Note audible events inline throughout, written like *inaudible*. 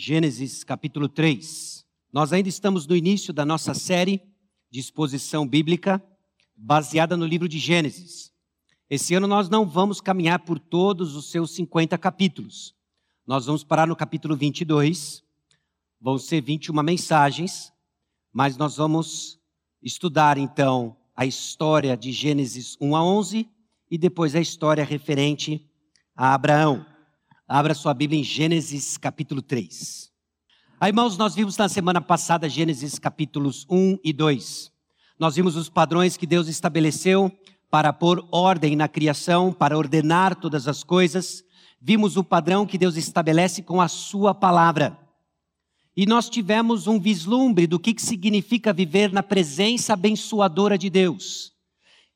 Gênesis capítulo 3. Nós ainda estamos no início da nossa série de exposição bíblica baseada no livro de Gênesis. Esse ano nós não vamos caminhar por todos os seus 50 capítulos. Nós vamos parar no capítulo 22. Vão ser 21 mensagens, mas nós vamos estudar então a história de Gênesis 1 a 11 e depois a história referente a Abraão. Abra sua Bíblia em Gênesis capítulo 3. Aí, irmãos, nós vimos na semana passada Gênesis capítulos 1 e 2. Nós vimos os padrões que Deus estabeleceu para pôr ordem na criação, para ordenar todas as coisas. Vimos o padrão que Deus estabelece com a sua palavra. E nós tivemos um vislumbre do que significa viver na presença abençoadora de Deus.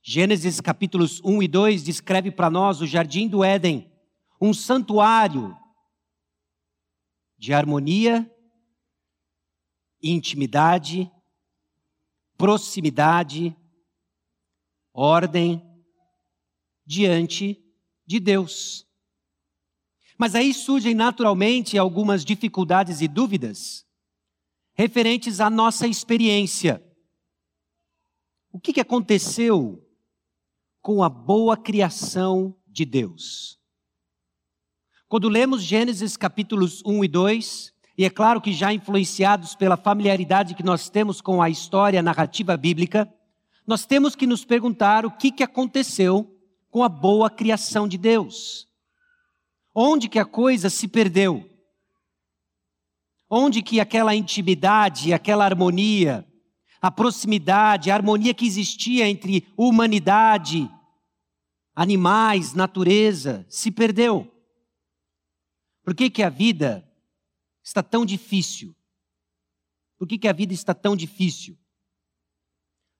Gênesis capítulos 1 e 2 descreve para nós o jardim do Éden, um santuário de harmonia, intimidade, proximidade, ordem diante de Deus. Mas aí surgem naturalmente algumas dificuldades e dúvidas referentes à nossa experiência. O que aconteceu com a boa criação de Deus? Quando lemos Gênesis capítulos 1 e 2, e é claro que já influenciados pela familiaridade que nós temos com a história a narrativa bíblica, nós temos que nos perguntar o que, que aconteceu com a boa criação de Deus. Onde que a coisa se perdeu? Onde que aquela intimidade, aquela harmonia, a proximidade, a harmonia que existia entre humanidade, animais, natureza, se perdeu? Por que, que a vida está tão difícil? Por que, que a vida está tão difícil?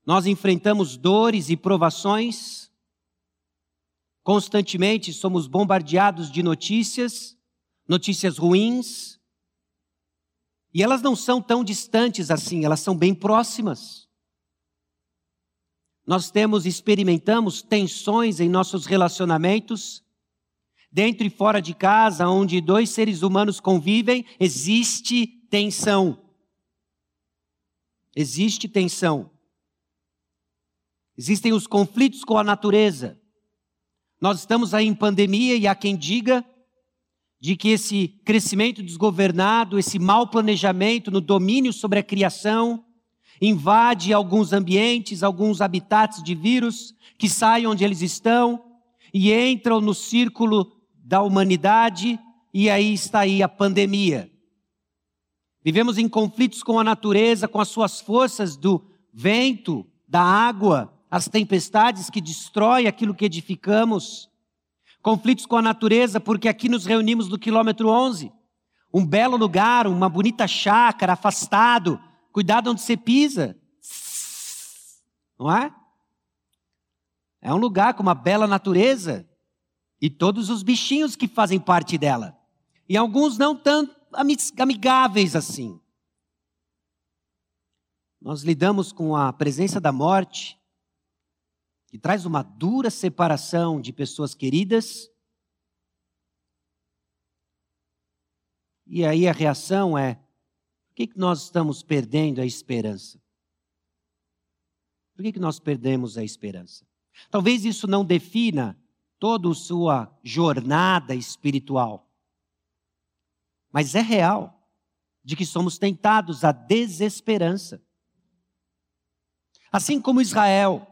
Nós enfrentamos dores e provações, constantemente somos bombardeados de notícias, notícias ruins, e elas não são tão distantes assim, elas são bem próximas. Nós temos, experimentamos tensões em nossos relacionamentos, dentro e fora de casa, onde dois seres humanos convivem, existe tensão. Existe tensão. Existem os conflitos com a natureza. Nós estamos aí em pandemia e há quem diga de que esse crescimento desgovernado, esse mau planejamento no domínio sobre a criação, invade alguns ambientes, alguns habitats de vírus que saem onde eles estão e entram no círculo da humanidade, e aí está aí a pandemia. Vivemos em conflitos com a natureza, com as suas forças do vento, da água, as tempestades que destroem aquilo que edificamos. Conflitos com a natureza, porque aqui nos reunimos no quilômetro 11. Um belo lugar, uma bonita chácara, afastado. Cuidado onde você pisa. Não é? É um lugar com uma bela natureza e todos os bichinhos que fazem parte dela. E alguns não tão amigáveis assim. Nós lidamos com a presença da morte, que traz uma dura separação de pessoas queridas. E aí a reação é: por que, que nós estamos perdendo a esperança? Por que, que nós perdemos a esperança? Talvez isso não defina toda sua jornada espiritual. Mas é real de que somos tentados à desesperança. Assim como Israel,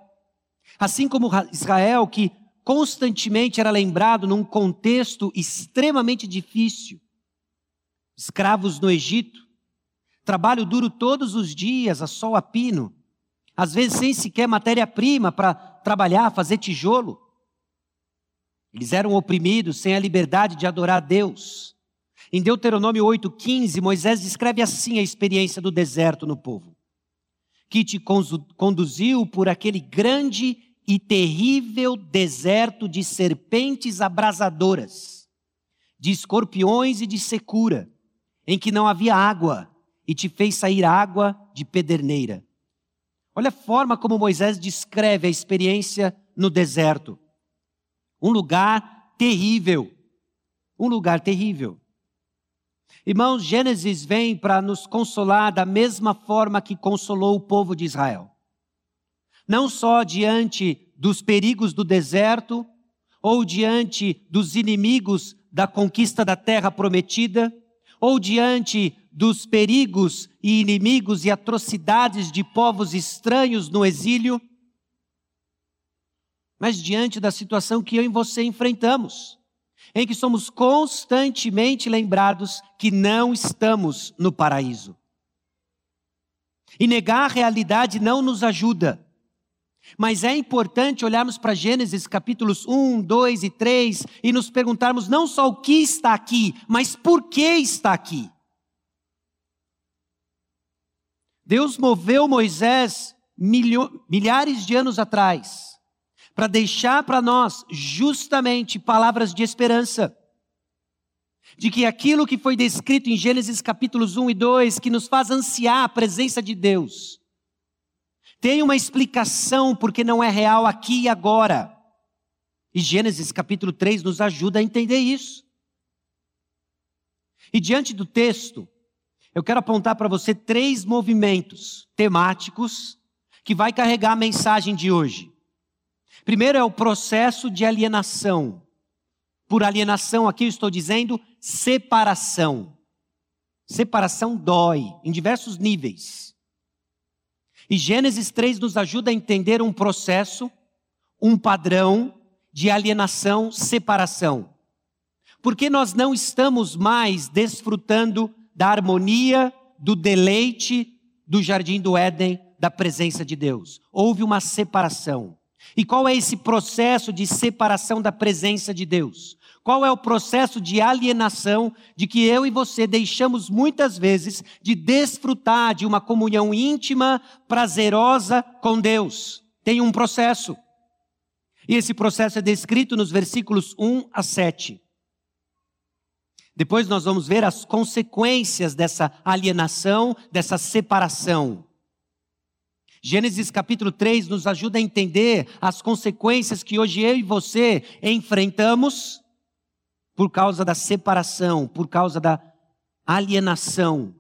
assim como Israel que constantemente era lembrado num contexto extremamente difícil, escravos no Egito, trabalho duro todos os dias, a sol a pino, às vezes sem sequer matéria-prima para trabalhar, fazer tijolo. Eles eram oprimidos, sem a liberdade de adorar a Deus. Em Deuteronômio 8,15, Moisés descreve assim a experiência do deserto no povo: que te conduziu por aquele grande e terrível deserto de serpentes abrasadoras, de escorpiões e de secura, em que não havia água, e te fez sair água de pederneira. Olha a forma como Moisés descreve a experiência no deserto. Um lugar terrível. Um lugar terrível. Irmãos, Gênesis vem para nos consolar da mesma forma que consolou o povo de Israel. Não só diante dos perigos do deserto, ou diante dos inimigos da conquista da terra prometida, ou diante dos perigos e inimigos e atrocidades de povos estranhos no exílio, mas diante da situação que eu e você enfrentamos, em que somos constantemente lembrados que não estamos no paraíso. E negar a realidade não nos ajuda. Mas é importante olharmos para Gênesis capítulos 1, 2 e 3 e nos perguntarmos não só o que está aqui, mas por que está aqui. Deus moveu Moisés milhares de anos atrás para deixar para nós justamente palavras de esperança. De que aquilo que foi descrito em Gênesis capítulos 1 e 2, que nos faz ansiar a presença de Deus, tem uma explicação porque não é real aqui e agora. E Gênesis capítulo 3 nos ajuda a entender isso. E diante do texto, eu quero apontar para você três movimentos temáticos que vai carregar a mensagem de hoje. Primeiro é o processo de alienação. Por alienação, aqui eu estou dizendo separação. Separação dói em diversos níveis. E Gênesis 3 nos ajuda a entender um processo, um padrão de alienação, separação. Porque nós não estamos mais desfrutando da harmonia, do deleite do jardim do Éden, da presença de Deus. Houve uma separação. E qual é esse processo de separação da presença de Deus? Qual é o processo de alienação de que eu e você deixamos muitas vezes de desfrutar de uma comunhão íntima, prazerosa com Deus? Tem um processo. E esse processo é descrito nos versículos 1 a 7. Depois nós vamos ver as consequências dessa alienação, dessa separação. Gênesis capítulo 3 nos ajuda a entender as consequências que hoje eu e você enfrentamos por causa da separação, por causa da alienação.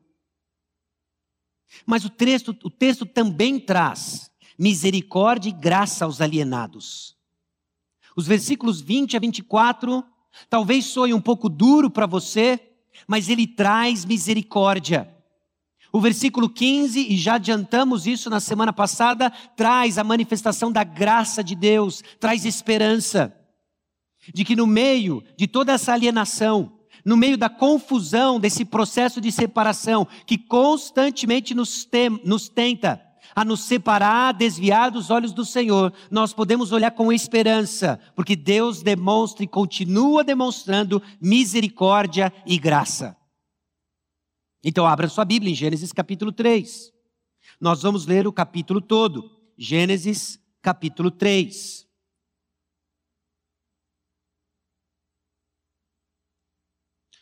Mas o texto, o texto também traz misericórdia e graça aos alienados. Os versículos 20 a 24 talvez soem um pouco duro para você, mas ele traz misericórdia. O versículo 15, e já adiantamos isso na semana passada, traz a manifestação da graça de Deus, traz esperança de que no meio de toda essa alienação, no meio da confusão desse processo de separação que constantemente nos, tem, nos tenta a nos separar, desviar dos olhos do Senhor, nós podemos olhar com esperança, porque Deus demonstra e continua demonstrando misericórdia e graça. Então, abra sua Bíblia em Gênesis capítulo 3. Nós vamos ler o capítulo todo. Gênesis capítulo 3.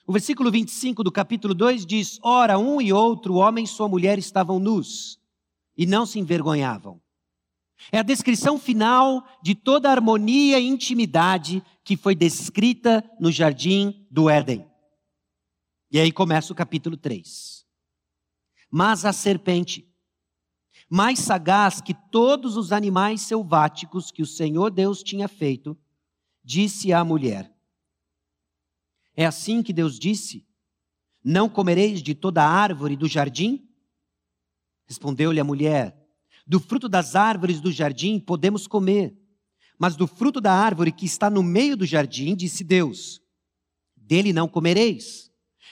O versículo 25 do capítulo 2 diz: Ora, um e outro homem e sua mulher estavam nus e não se envergonhavam. É a descrição final de toda a harmonia e intimidade que foi descrita no jardim do Éden. E aí começa o capítulo 3. Mas a serpente, mais sagaz que todos os animais selváticos que o Senhor Deus tinha feito, disse à mulher: é assim que Deus disse: Não comereis de toda árvore do jardim? Respondeu-lhe a mulher: Do fruto das árvores do jardim podemos comer, mas do fruto da árvore que está no meio do jardim, disse Deus: Dele não comereis,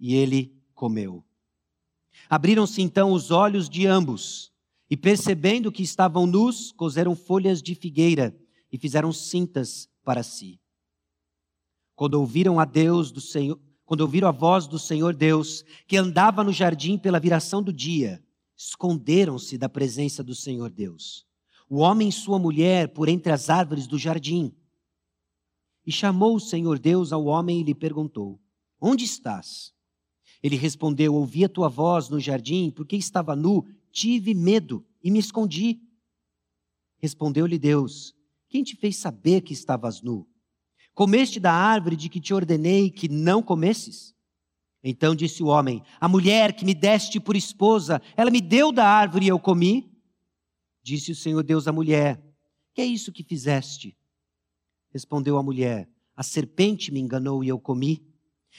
e ele comeu. Abriram-se então os olhos de ambos, e percebendo que estavam nus, coseram folhas de figueira e fizeram cintas para si. Quando ouviram a Deus do Senhor, quando ouviram a voz do Senhor Deus, que andava no jardim pela viração do dia, esconderam-se da presença do Senhor Deus. O homem e sua mulher por entre as árvores do jardim. E chamou o Senhor Deus ao homem e lhe perguntou: Onde estás? Ele respondeu: Ouvi a tua voz no jardim, porque estava nu, tive medo e me escondi. Respondeu-lhe Deus: Quem te fez saber que estavas nu? Comeste da árvore de que te ordenei que não comesses? Então disse o homem: A mulher que me deste por esposa, ela me deu da árvore e eu comi? Disse o Senhor Deus à mulher: Que é isso que fizeste? Respondeu a mulher: A serpente me enganou e eu comi.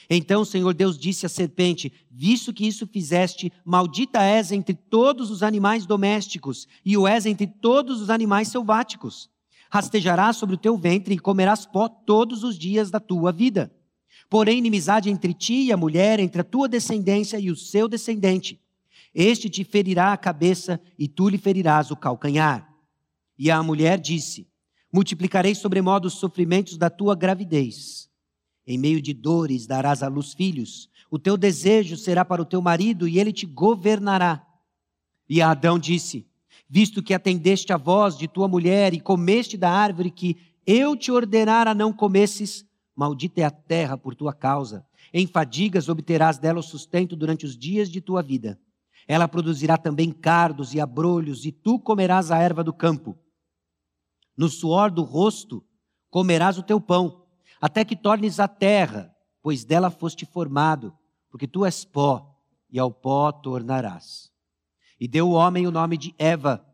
Então o Senhor Deus disse à serpente: Visto que isso fizeste, maldita és entre todos os animais domésticos, e o és entre todos os animais selváticos rastejarás sobre o teu ventre e comerás pó todos os dias da tua vida. Porém, inimizade entre ti e a mulher, entre a tua descendência e o seu descendente. Este te ferirá a cabeça e tu lhe ferirás o calcanhar. E a mulher disse: Multiplicarei sobremodo os sofrimentos da tua gravidez. Em meio de dores darás à luz filhos. O teu desejo será para o teu marido e ele te governará. E Adão disse: visto que atendeste a voz de tua mulher e comeste da árvore que eu te ordenara não comesses, maldita é a terra por tua causa. Em fadigas obterás dela o sustento durante os dias de tua vida. Ela produzirá também cardos e abrolhos, e tu comerás a erva do campo. No suor do rosto comerás o teu pão, até que tornes a terra, pois dela foste formado, porque tu és pó, e ao pó tornarás. E deu o homem o nome de Eva,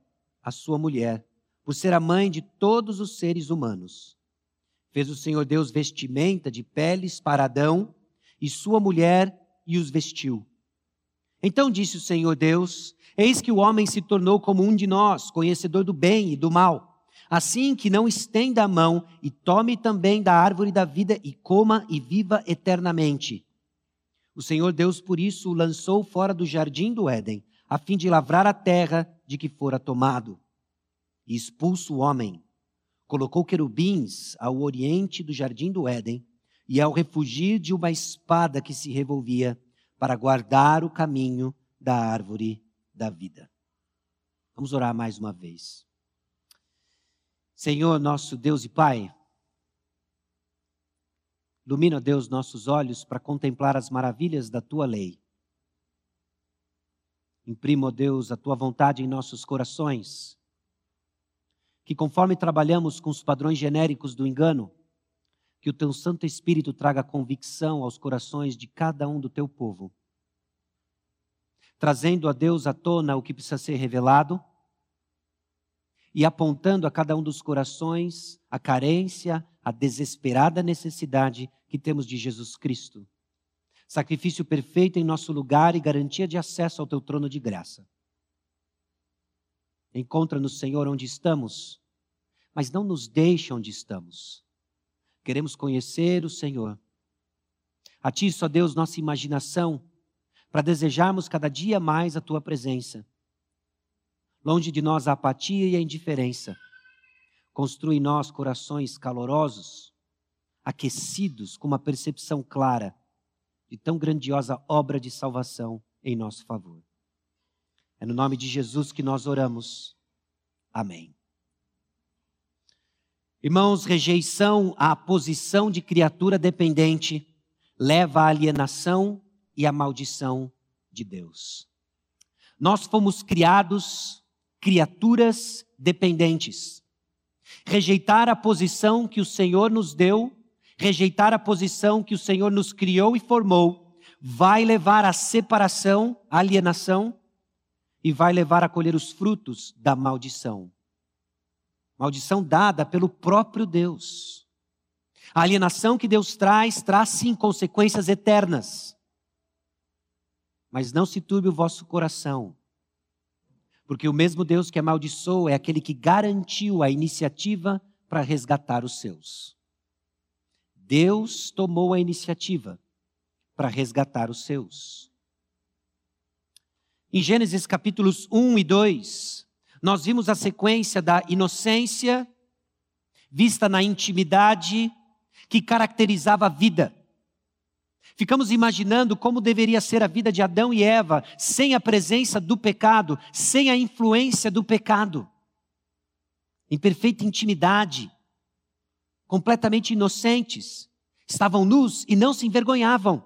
a sua mulher, por ser a mãe de todos os seres humanos. Fez o Senhor Deus vestimenta de peles para Adão e sua mulher e os vestiu. Então disse o Senhor Deus: Eis que o homem se tornou como um de nós, conhecedor do bem e do mal. Assim que não estenda a mão e tome também da árvore da vida e coma e viva eternamente. O Senhor Deus, por isso, o lançou fora do jardim do Éden a fim de lavrar a terra de que fora tomado. E expulso o homem, colocou querubins ao oriente do jardim do Éden, e ao refugir de uma espada que se revolvia, para guardar o caminho da árvore da vida. Vamos orar mais uma vez. Senhor, nosso Deus e Pai, ilumina, Deus, nossos olhos para contemplar as maravilhas da tua lei Imprima, Deus, a tua vontade em nossos corações. Que conforme trabalhamos com os padrões genéricos do engano, que o teu Santo Espírito traga convicção aos corações de cada um do teu povo, trazendo a Deus à tona o que precisa ser revelado e apontando a cada um dos corações a carência, a desesperada necessidade que temos de Jesus Cristo sacrifício perfeito em nosso lugar e garantia de acesso ao teu trono de graça. Encontra-nos, Senhor, onde estamos, mas não nos deixe onde estamos. Queremos conhecer o Senhor. A Ti, só Deus, nossa imaginação, para desejarmos cada dia mais a Tua presença. Longe de nós a apatia e a indiferença. Construi em nós corações calorosos, aquecidos com uma percepção clara de tão grandiosa obra de salvação em nosso favor. É no nome de Jesus que nós oramos. Amém. Irmãos, rejeição à posição de criatura dependente leva à alienação e à maldição de Deus. Nós fomos criados criaturas dependentes. Rejeitar a posição que o Senhor nos deu rejeitar a posição que o Senhor nos criou e formou, vai levar à separação, à alienação e vai levar a colher os frutos da maldição. Maldição dada pelo próprio Deus. A alienação que Deus traz, traz sim consequências eternas. Mas não se turbe o vosso coração, porque o mesmo Deus que amaldiçoou é aquele que garantiu a iniciativa para resgatar os seus. Deus tomou a iniciativa para resgatar os seus. Em Gênesis capítulos 1 e 2, nós vimos a sequência da inocência vista na intimidade que caracterizava a vida. Ficamos imaginando como deveria ser a vida de Adão e Eva sem a presença do pecado, sem a influência do pecado. Em perfeita intimidade, completamente inocentes, estavam nus e não se envergonhavam.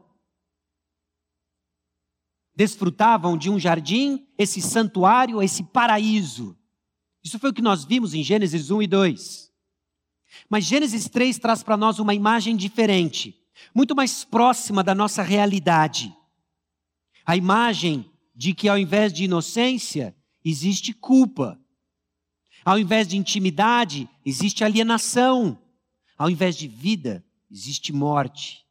Desfrutavam de um jardim, esse santuário, esse paraíso. Isso foi o que nós vimos em Gênesis 1 e 2. Mas Gênesis 3 traz para nós uma imagem diferente, muito mais próxima da nossa realidade. A imagem de que ao invés de inocência, existe culpa. Ao invés de intimidade, existe alienação. Ao invés de vida, existe morte.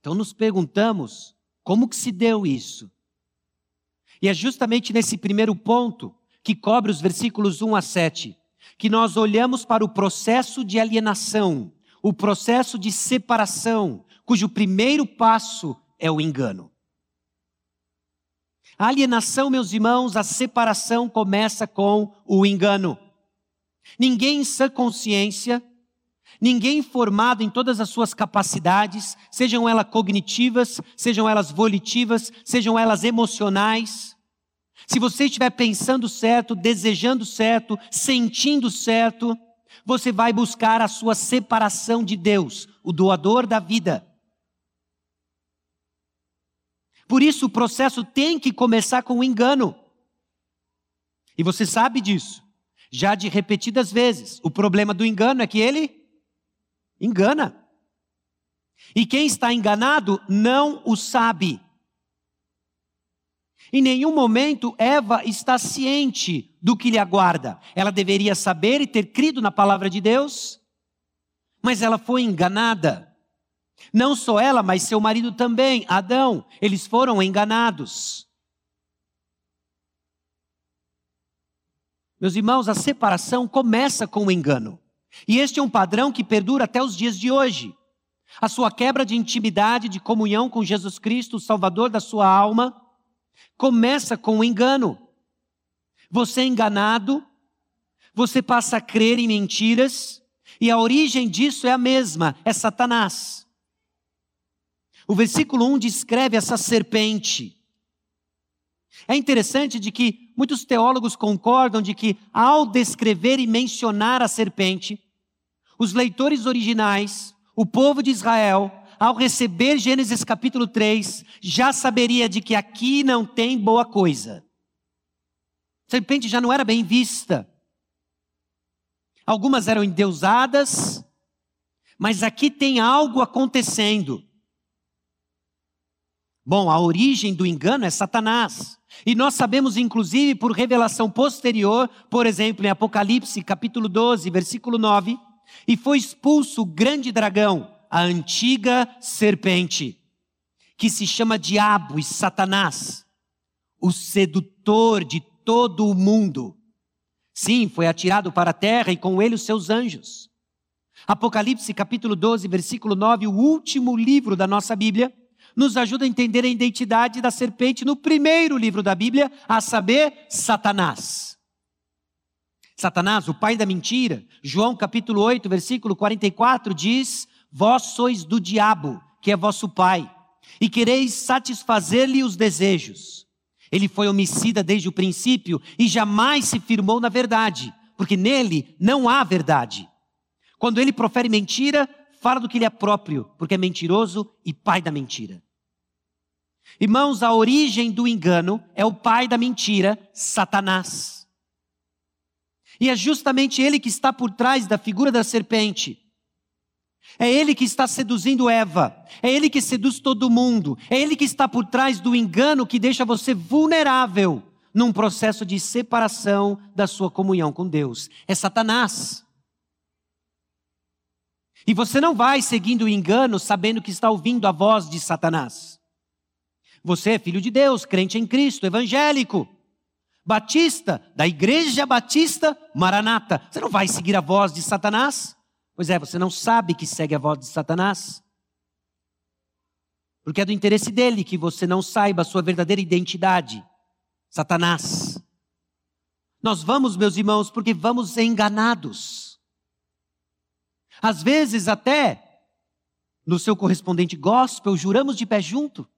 Então nos perguntamos como que se deu isso? E é justamente nesse primeiro ponto que cobre os versículos 1 a 7, que nós olhamos para o processo de alienação, o processo de separação, cujo primeiro passo é o engano. A alienação, meus irmãos, a separação começa com o engano. Ninguém em sã consciência, ninguém formado em todas as suas capacidades, sejam elas cognitivas, sejam elas volitivas, sejam elas emocionais, se você estiver pensando certo, desejando certo, sentindo certo, você vai buscar a sua separação de Deus, o doador da vida. Por isso o processo tem que começar com o engano. E você sabe disso. Já de repetidas vezes. O problema do engano é que ele engana. E quem está enganado não o sabe. Em nenhum momento Eva está ciente do que lhe aguarda. Ela deveria saber e ter crido na palavra de Deus, mas ela foi enganada. Não só ela, mas seu marido também, Adão, eles foram enganados. Meus irmãos, a separação começa com o engano. E este é um padrão que perdura até os dias de hoje. A sua quebra de intimidade, de comunhão com Jesus Cristo, o Salvador da sua alma, começa com o engano. Você é enganado, você passa a crer em mentiras, e a origem disso é a mesma, é Satanás. O versículo 1 descreve essa serpente. É interessante de que muitos teólogos concordam de que ao descrever e mencionar a serpente, os leitores originais, o povo de Israel, ao receber Gênesis capítulo 3, já saberia de que aqui não tem boa coisa. A serpente já não era bem vista. Algumas eram endeusadas, mas aqui tem algo acontecendo. Bom, a origem do engano é Satanás. E nós sabemos, inclusive, por revelação posterior, por exemplo, em Apocalipse, capítulo 12, versículo 9, e foi expulso o grande dragão, a antiga serpente, que se chama Diabo e Satanás, o sedutor de todo o mundo. Sim, foi atirado para a terra e com ele os seus anjos. Apocalipse capítulo 12, versículo 9, o último livro da nossa Bíblia, nos ajuda a entender a identidade da serpente no primeiro livro da Bíblia, a saber, Satanás. Satanás, o pai da mentira, João capítulo 8, versículo 44 diz: Vós sois do diabo, que é vosso pai, e quereis satisfazer-lhe os desejos. Ele foi homicida desde o princípio e jamais se firmou na verdade, porque nele não há verdade. Quando ele profere mentira, fala do que lhe é próprio, porque é mentiroso e pai da mentira. Irmãos, a origem do engano é o pai da mentira, Satanás. E é justamente ele que está por trás da figura da serpente. É ele que está seduzindo Eva. É ele que seduz todo mundo. É ele que está por trás do engano que deixa você vulnerável num processo de separação da sua comunhão com Deus. É Satanás. E você não vai seguindo o engano sabendo que está ouvindo a voz de Satanás. Você é filho de Deus, crente em Cristo, evangélico, batista, da Igreja Batista Maranata. Você não vai seguir a voz de Satanás? Pois é, você não sabe que segue a voz de Satanás. Porque é do interesse dele que você não saiba a sua verdadeira identidade. Satanás. Nós vamos, meus irmãos, porque vamos enganados. Às vezes até no seu correspondente gospel, juramos de pé junto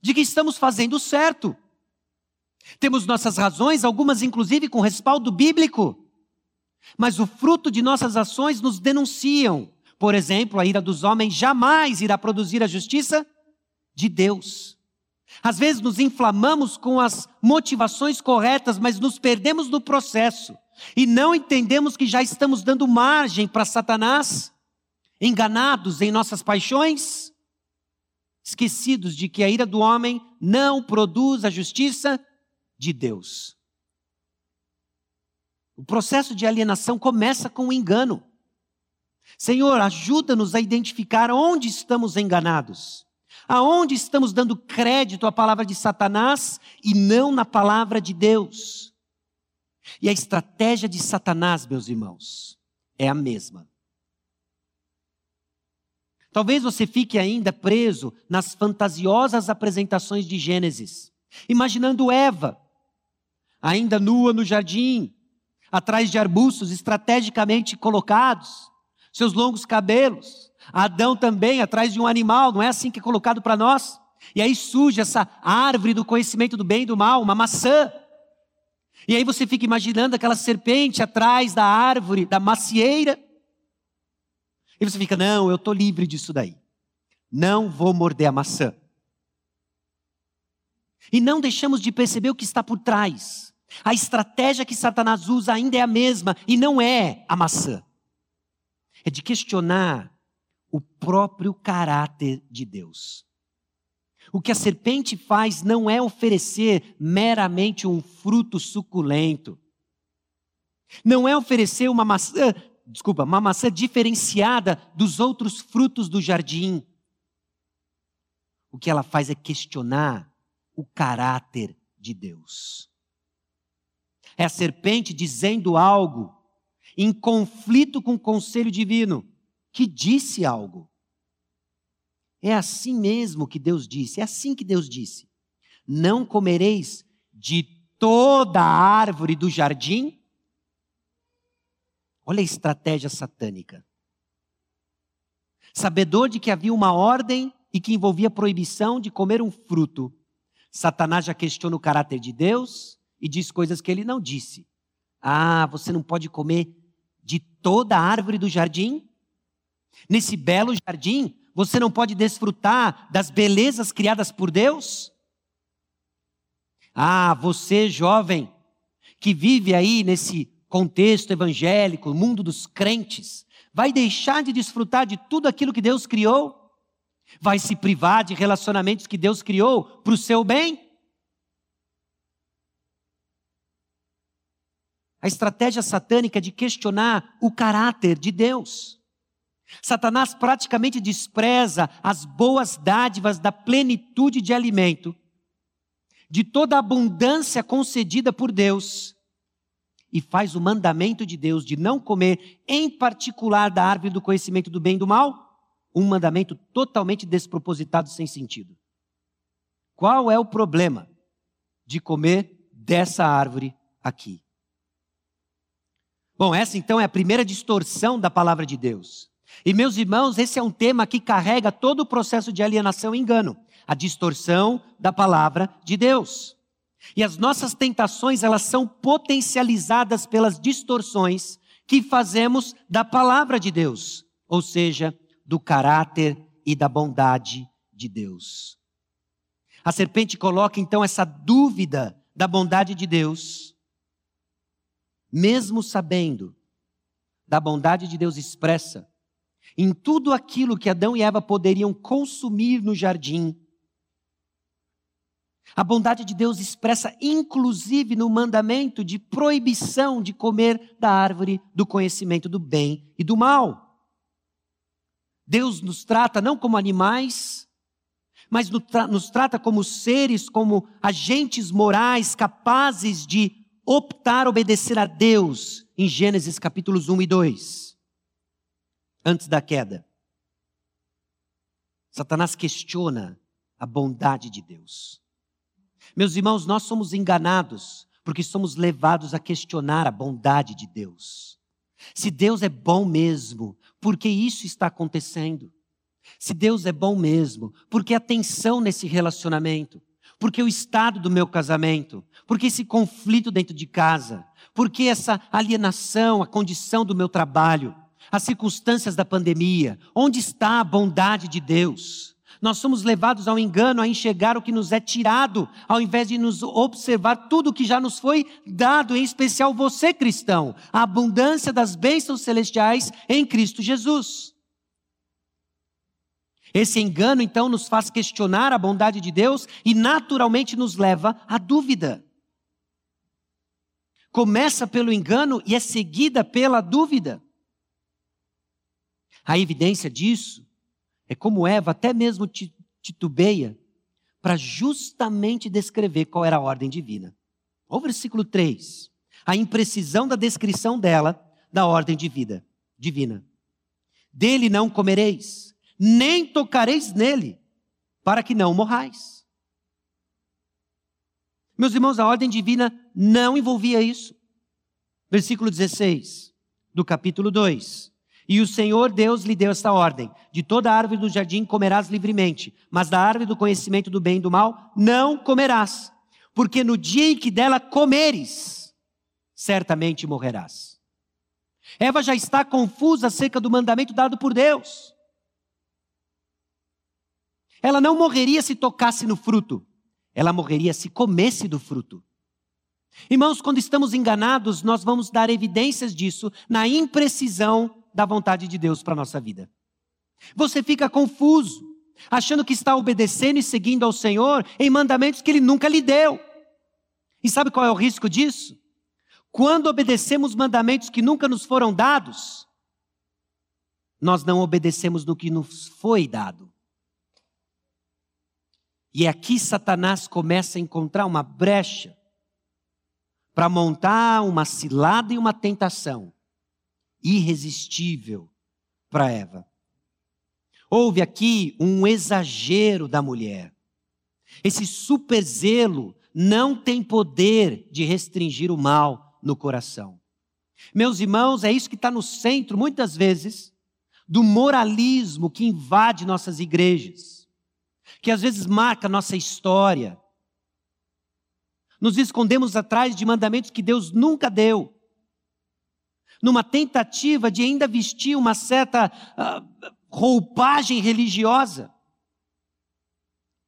de que estamos fazendo certo. Temos nossas razões, algumas inclusive com respaldo bíblico. Mas o fruto de nossas ações nos denunciam. Por exemplo, a ira dos homens jamais irá produzir a justiça de Deus. Às vezes nos inflamamos com as motivações corretas, mas nos perdemos no processo e não entendemos que já estamos dando margem para Satanás, enganados em nossas paixões, esquecidos de que a ira do homem não produz a justiça de Deus. O processo de alienação começa com o engano. Senhor, ajuda-nos a identificar onde estamos enganados. Aonde estamos dando crédito à palavra de Satanás e não na palavra de Deus? E a estratégia de Satanás, meus irmãos, é a mesma. Talvez você fique ainda preso nas fantasiosas apresentações de Gênesis, imaginando Eva, ainda nua no jardim, atrás de arbustos estrategicamente colocados, seus longos cabelos. Adão também atrás de um animal, não é assim que é colocado para nós? E aí surge essa árvore do conhecimento do bem e do mal, uma maçã. E aí você fica imaginando aquela serpente atrás da árvore, da macieira. E você fica, não, eu estou livre disso daí. Não vou morder a maçã. E não deixamos de perceber o que está por trás. A estratégia que Satanás usa ainda é a mesma, e não é a maçã. É de questionar o próprio caráter de Deus. O que a serpente faz não é oferecer meramente um fruto suculento. Não é oferecer uma maçã, desculpa, uma maçã diferenciada dos outros frutos do jardim. O que ela faz é questionar o caráter de Deus. É a serpente dizendo algo em conflito com o conselho divino, que disse algo. É assim mesmo que Deus disse, é assim que Deus disse: Não comereis de toda a árvore do jardim? Olha a estratégia satânica. Sabedor de que havia uma ordem e que envolvia proibição de comer um fruto, Satanás já questiona o caráter de Deus e diz coisas que ele não disse. Ah, você não pode comer de toda a árvore do jardim? Nesse belo jardim, você não pode desfrutar das belezas criadas por Deus? Ah, você jovem, que vive aí nesse contexto evangélico, mundo dos crentes, vai deixar de desfrutar de tudo aquilo que Deus criou? Vai se privar de relacionamentos que Deus criou para o seu bem? A estratégia satânica de questionar o caráter de Deus. Satanás praticamente despreza as boas dádivas da plenitude de alimento, de toda a abundância concedida por Deus, e faz o mandamento de Deus de não comer, em particular da árvore do conhecimento do bem e do mal, um mandamento totalmente despropositado, sem sentido. Qual é o problema de comer dessa árvore aqui? Bom, essa então é a primeira distorção da palavra de Deus. E meus irmãos, esse é um tema que carrega todo o processo de alienação e engano, a distorção da palavra de Deus. E as nossas tentações, elas são potencializadas pelas distorções que fazemos da palavra de Deus, ou seja, do caráter e da bondade de Deus. A serpente coloca então essa dúvida da bondade de Deus, mesmo sabendo da bondade de Deus expressa em tudo aquilo que Adão e Eva poderiam consumir no jardim. A bondade de Deus expressa inclusive no mandamento de proibição de comer da árvore do conhecimento do bem e do mal. Deus nos trata não como animais, mas nos trata como seres, como agentes morais capazes de optar obedecer a Deus, em Gênesis capítulos 1 e 2 antes da queda. Satanás questiona a bondade de Deus. Meus irmãos, nós somos enganados porque somos levados a questionar a bondade de Deus. Se Deus é bom mesmo, por que isso está acontecendo? Se Deus é bom mesmo, por que a tensão nesse relacionamento? Por que o estado do meu casamento? Por que esse conflito dentro de casa? Por que essa alienação, a condição do meu trabalho? As circunstâncias da pandemia? Onde está a bondade de Deus? Nós somos levados ao engano, a enxergar o que nos é tirado, ao invés de nos observar tudo o que já nos foi dado, em especial você, cristão, a abundância das bênçãos celestiais em Cristo Jesus. Esse engano, então, nos faz questionar a bondade de Deus e, naturalmente, nos leva à dúvida. Começa pelo engano e é seguida pela dúvida. A evidência disso é como Eva até mesmo titubeia para justamente descrever qual era a ordem divina. O versículo 3, a imprecisão da descrição dela da ordem de vida divina. Dele não comereis, nem tocareis nele, para que não morrais. Meus irmãos, a ordem divina não envolvia isso. Versículo 16 do capítulo 2. E o Senhor Deus lhe deu esta ordem: De toda árvore do jardim comerás livremente, mas da árvore do conhecimento do bem e do mal não comerás, porque no dia em que dela comeres, certamente morrerás. Eva já está confusa acerca do mandamento dado por Deus. Ela não morreria se tocasse no fruto, ela morreria se comesse do fruto. Irmãos, quando estamos enganados, nós vamos dar evidências disso na imprecisão da vontade de Deus para a nossa vida. Você fica confuso, achando que está obedecendo e seguindo ao Senhor em mandamentos que Ele nunca lhe deu. E sabe qual é o risco disso? Quando obedecemos mandamentos que nunca nos foram dados, nós não obedecemos no que nos foi dado. E aqui Satanás começa a encontrar uma brecha para montar uma cilada e uma tentação irresistível para Eva. Houve aqui um exagero da mulher. Esse super zelo não tem poder de restringir o mal no coração. Meus irmãos, é isso que está no centro, muitas vezes, do moralismo que invade nossas igrejas, que às vezes marca nossa história. Nos escondemos atrás de mandamentos que Deus nunca deu numa tentativa de ainda vestir uma certa uh, roupagem religiosa,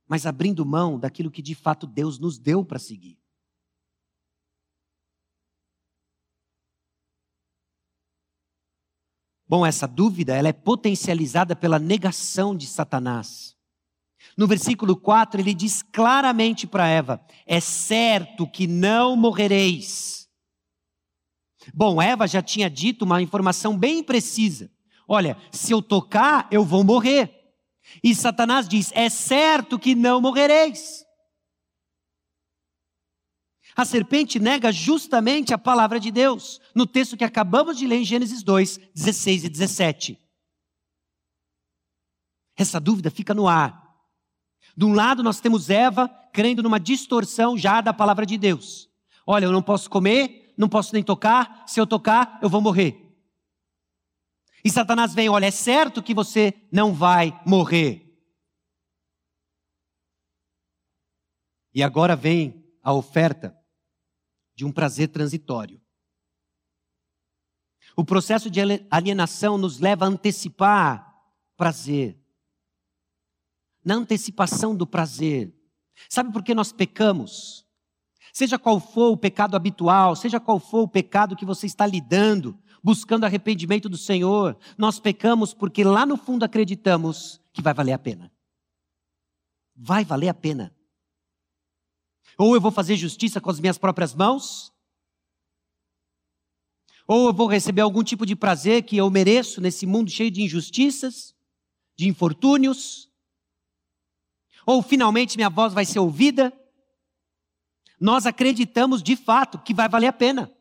mas abrindo mão daquilo que de fato Deus nos deu para seguir. Bom, essa dúvida ela é potencializada pela negação de Satanás. No versículo 4, ele diz claramente para Eva: É certo que não morrereis. Bom, Eva já tinha dito uma informação bem precisa. Olha, se eu tocar, eu vou morrer. E Satanás diz: É certo que não morrereis. A serpente nega justamente a palavra de Deus, no texto que acabamos de ler em Gênesis 2, 16 e 17. Essa dúvida fica no ar. De um lado, nós temos Eva crendo numa distorção já da palavra de Deus. Olha, eu não posso comer, não posso nem tocar, se eu tocar, eu vou morrer. E Satanás vem, olha, é certo que você não vai morrer. E agora vem a oferta de um prazer transitório. O processo de alienação nos leva a antecipar prazer. Na antecipação do prazer. Sabe por que nós pecamos? Seja qual for o pecado habitual, seja qual for o pecado que você está lidando, buscando arrependimento do Senhor, nós pecamos porque lá no fundo acreditamos que vai valer a pena. Vai valer a pena. Ou eu vou fazer justiça com as minhas próprias mãos, ou eu vou receber algum tipo de prazer que eu mereço nesse mundo cheio de injustiças, de infortúnios, ou finalmente minha voz vai ser ouvida, nós acreditamos de fato que vai valer a pena.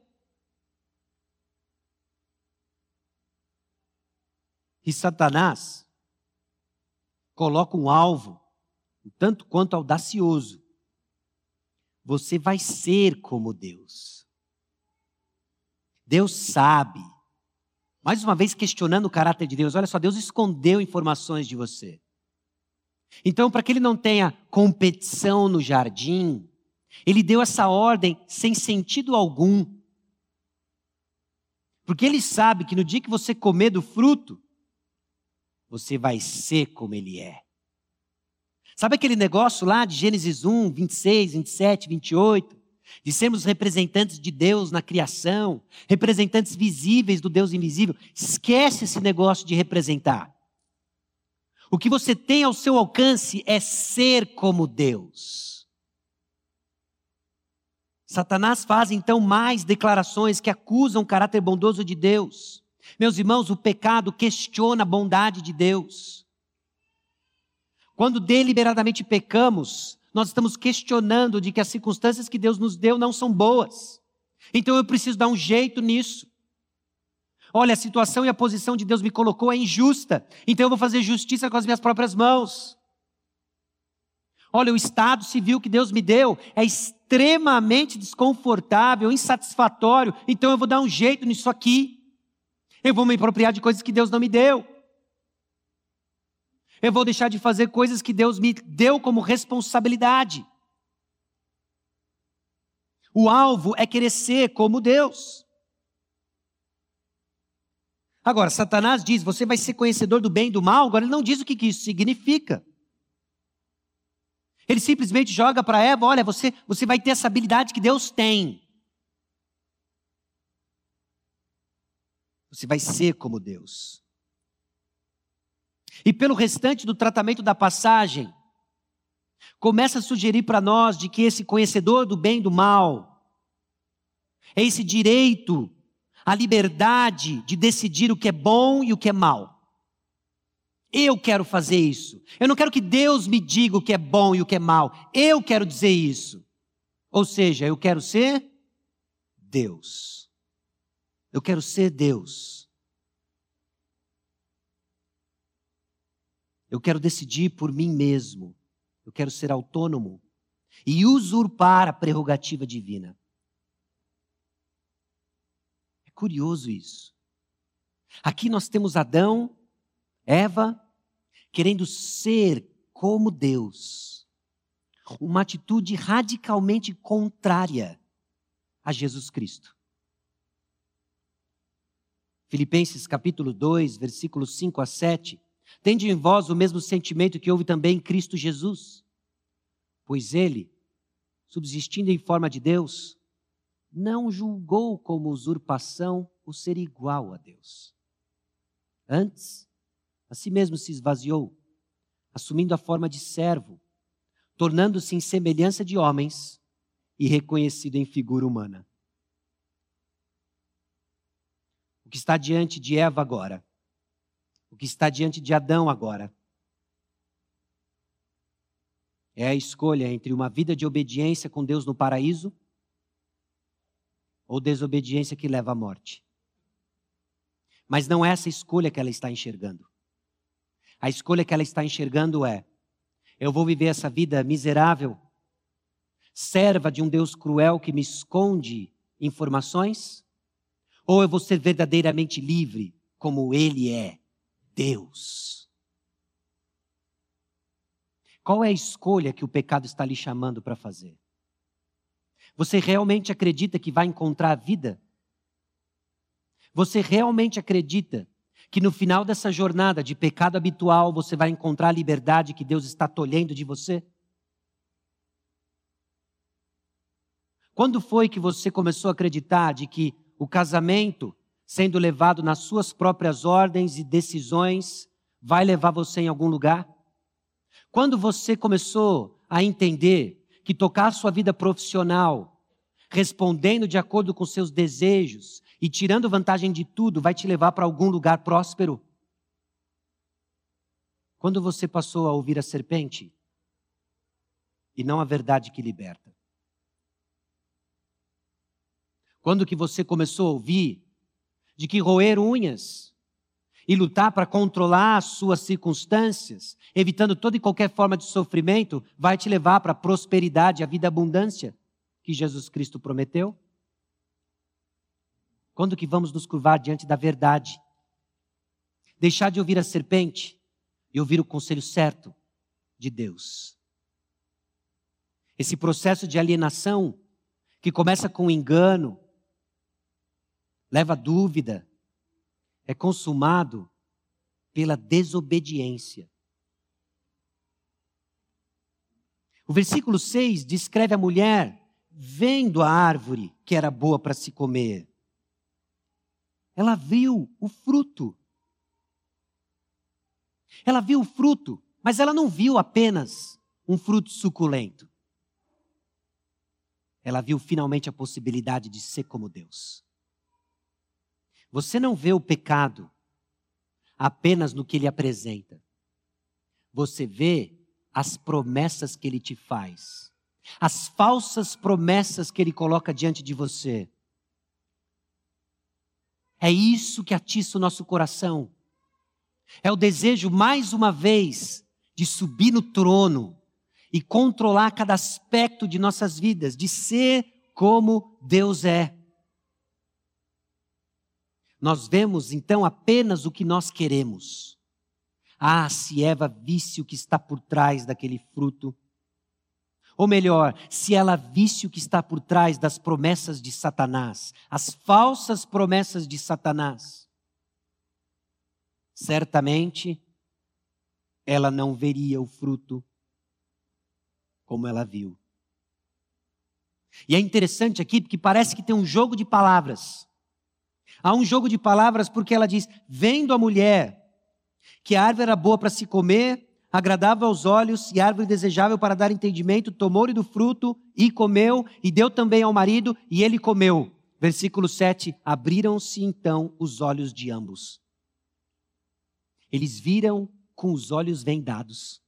E Satanás coloca um alvo, tanto quanto audacioso. Você vai ser como Deus. Deus sabe Mais uma vez questionando o caráter de Deus. Olha só, Deus escondeu informações de você. Então, para que ele não tenha competição no jardim, ele deu essa ordem sem sentido algum. Porque ele sabe que no dia que você comer do fruto, você vai ser como ele é. Sabe aquele negócio lá de Gênesis 1, 26, 27, 28? De sermos representantes de Deus na criação, representantes visíveis do Deus invisível. Esquece esse negócio de representar. O que você tem ao seu alcance é ser como Deus. Satanás faz então mais declarações que acusam o caráter bondoso de Deus. Meus irmãos, o pecado questiona a bondade de Deus. Quando deliberadamente pecamos, nós estamos questionando de que as circunstâncias que Deus nos deu não são boas. Então eu preciso dar um jeito nisso. Olha, a situação e a posição de Deus me colocou é injusta, então eu vou fazer justiça com as minhas próprias mãos. Olha, o estado civil que Deus me deu é extremamente desconfortável, insatisfatório, então eu vou dar um jeito nisso aqui. Eu vou me apropriar de coisas que Deus não me deu. Eu vou deixar de fazer coisas que Deus me deu como responsabilidade. O alvo é querer ser como Deus. Agora, Satanás diz: você vai ser conhecedor do bem e do mal. Agora, ele não diz o que isso significa. Ele simplesmente joga para Eva: olha, você, você vai ter essa habilidade que Deus tem. Você vai ser como Deus. E pelo restante do tratamento da passagem, começa a sugerir para nós de que esse conhecedor do bem e do mal é esse direito a liberdade de decidir o que é bom e o que é mal. Eu quero fazer isso. Eu não quero que Deus me diga o que é bom e o que é mal. Eu quero dizer isso. Ou seja, eu quero ser Deus. Eu quero ser Deus. Eu quero decidir por mim mesmo. Eu quero ser autônomo e usurpar a prerrogativa divina. Curioso isso. Aqui nós temos Adão, Eva, querendo ser como Deus. Uma atitude radicalmente contrária a Jesus Cristo. Filipenses capítulo 2, versículos 5 a 7. Tende em vós o mesmo sentimento que houve também em Cristo Jesus. Pois ele, subsistindo em forma de Deus, não julgou como usurpação o ser igual a Deus. Antes, a si mesmo se esvaziou, assumindo a forma de servo, tornando-se em semelhança de homens e reconhecido em figura humana. O que está diante de Eva agora, o que está diante de Adão agora, é a escolha entre uma vida de obediência com Deus no paraíso ou desobediência que leva à morte. Mas não é essa escolha que ela está enxergando. A escolha que ela está enxergando é: eu vou viver essa vida miserável, serva de um Deus cruel que me esconde informações, ou eu vou ser verdadeiramente livre, como Ele é, Deus. Qual é a escolha que o pecado está lhe chamando para fazer? Você realmente acredita que vai encontrar a vida? Você realmente acredita que no final dessa jornada de pecado habitual você vai encontrar a liberdade que Deus está tolhendo de você? Quando foi que você começou a acreditar de que o casamento, sendo levado nas suas próprias ordens e decisões, vai levar você em algum lugar? Quando você começou a entender que tocar a sua vida profissional, respondendo de acordo com seus desejos e tirando vantagem de tudo, vai te levar para algum lugar próspero? Quando você passou a ouvir a serpente e não a verdade que liberta? Quando que você começou a ouvir de que roer unhas e lutar para controlar as suas circunstâncias, evitando toda e qualquer forma de sofrimento, vai te levar para a prosperidade, a vida abundância que Jesus Cristo prometeu? Quando que vamos nos curvar diante da verdade Deixar de ouvir a serpente e ouvir o conselho certo de Deus. Esse processo de alienação, que começa com engano, leva dúvida, é consumado pela desobediência. O versículo 6 descreve a mulher vendo a árvore que era boa para se comer. Ela viu o fruto. Ela viu o fruto, mas ela não viu apenas um fruto suculento. Ela viu finalmente a possibilidade de ser como Deus. Você não vê o pecado apenas no que ele apresenta. Você vê as promessas que ele te faz, as falsas promessas que ele coloca diante de você. É isso que atiça o nosso coração. É o desejo, mais uma vez, de subir no trono e controlar cada aspecto de nossas vidas, de ser como Deus é. Nós vemos então apenas o que nós queremos. Ah, se Eva visse o que está por trás daquele fruto. Ou melhor, se ela visse o que está por trás das promessas de Satanás, as falsas promessas de Satanás, certamente ela não veria o fruto como ela viu. E é interessante aqui porque parece que tem um jogo de palavras. Há um jogo de palavras porque ela diz: vendo a mulher que a árvore era boa para se comer, agradável aos olhos e árvore desejável para dar entendimento, tomou-lhe do fruto e comeu, e deu também ao marido, e ele comeu. Versículo 7: Abriram-se então os olhos de ambos. Eles viram com os olhos vendados.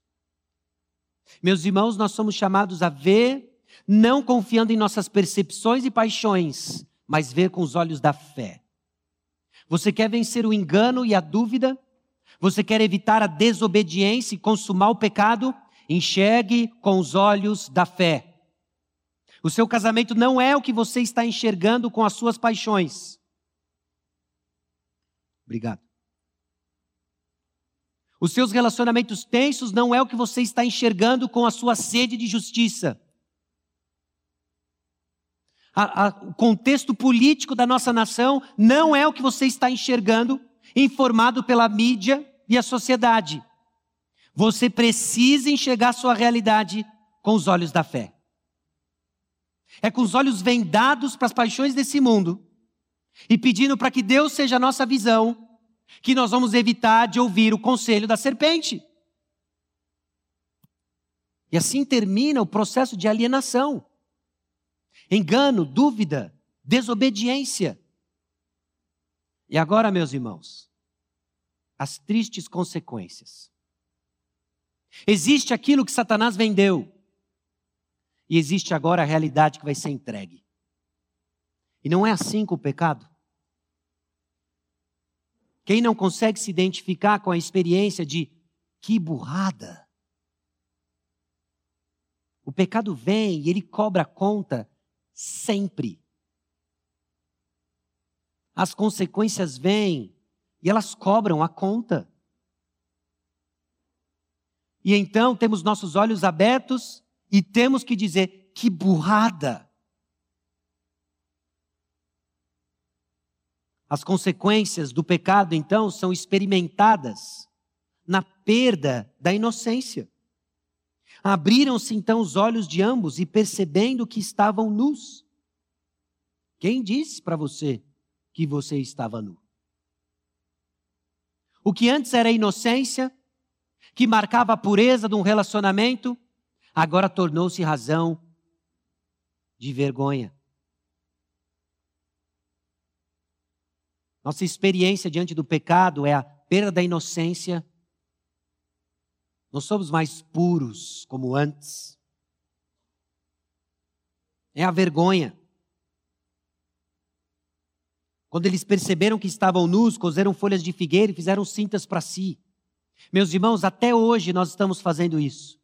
Meus irmãos, nós somos chamados a ver, não confiando em nossas percepções e paixões, mas ver com os olhos da fé. Você quer vencer o engano e a dúvida? Você quer evitar a desobediência e consumar o pecado? Enxergue com os olhos da fé. O seu casamento não é o que você está enxergando com as suas paixões. Obrigado. Os seus relacionamentos tensos não é o que você está enxergando com a sua sede de justiça. A, a, o contexto político da nossa nação não é o que você está enxergando, informado pela mídia e a sociedade. Você precisa enxergar sua realidade com os olhos da fé. É com os olhos vendados para as paixões desse mundo e pedindo para que Deus seja a nossa visão que nós vamos evitar de ouvir o conselho da serpente. E assim termina o processo de alienação. Engano, dúvida, desobediência. E agora, meus irmãos, as tristes consequências. Existe aquilo que Satanás vendeu, e existe agora a realidade que vai ser entregue. E não é assim com o pecado. Quem não consegue se identificar com a experiência de que burrada. O pecado vem e ele cobra a conta sempre. As consequências vêm e elas cobram a conta. E então temos nossos olhos abertos e temos que dizer: que burrada! As consequências do pecado, então, são experimentadas na perda da inocência. Abriram-se então os olhos de ambos e percebendo que estavam nus. Quem disse para você que você estava nu? O que antes era inocência, que marcava a pureza de um relacionamento, agora tornou-se razão de vergonha. Nossa experiência diante do pecado é a perda da inocência. Não somos mais puros como antes. É a vergonha. Quando eles perceberam que estavam nus, cozeram folhas de figueira e fizeram cintas para si. Meus irmãos, até hoje nós estamos fazendo isso.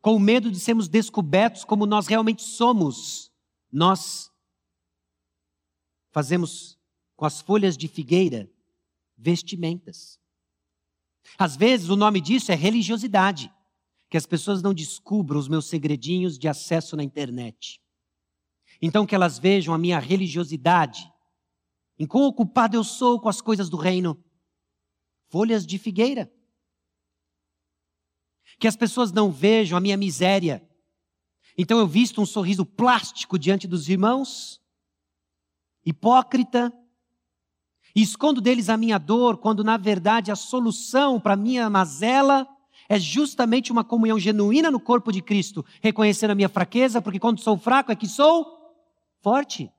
Com medo de sermos descobertos como nós realmente somos, nós fazemos com as folhas de figueira vestimentas. Às vezes o nome disso é religiosidade, que as pessoas não descubram os meus segredinhos de acesso na internet. Então que elas vejam a minha religiosidade, em quão ocupado eu sou com as coisas do reino. Folhas de figueira. Que as pessoas não vejam a minha miséria. Então eu visto um sorriso plástico diante dos irmãos, hipócrita, e escondo deles a minha dor, quando na verdade a solução para minha mazela é justamente uma comunhão genuína no corpo de Cristo, reconhecendo a minha fraqueza, porque quando sou fraco é que sou forte.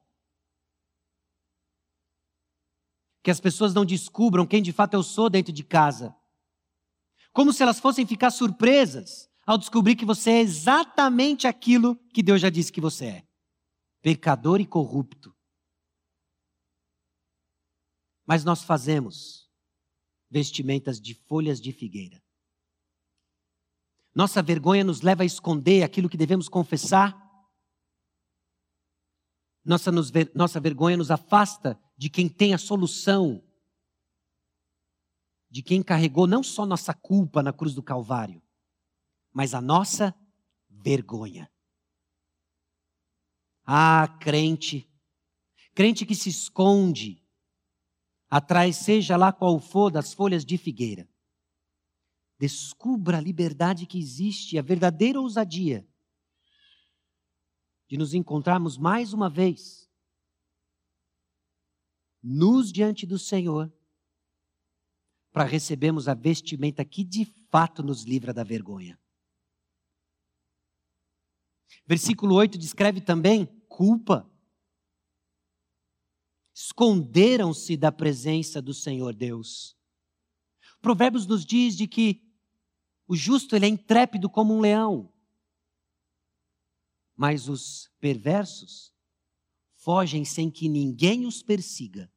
Que as pessoas não descubram quem de fato eu sou dentro de casa. Como se elas fossem ficar surpresas ao descobrir que você é exatamente aquilo que Deus já disse que você é: pecador e corrupto. Mas nós fazemos vestimentas de folhas de figueira. Nossa vergonha nos leva a esconder aquilo que devemos confessar. Nossa, nos, nossa vergonha nos afasta de quem tem a solução, de quem carregou não só nossa culpa na cruz do Calvário, mas a nossa vergonha. Ah, crente, crente que se esconde atrás, seja lá qual for, das folhas de figueira. Descubra a liberdade que existe, a verdadeira ousadia de nos encontrarmos mais uma vez, nus diante do Senhor, para recebermos a vestimenta que de fato nos livra da vergonha. Versículo 8 descreve também culpa esconderam-se da presença do Senhor Deus. Provérbios nos diz de que o justo ele é intrépido como um leão, mas os perversos fogem sem que ninguém os persiga.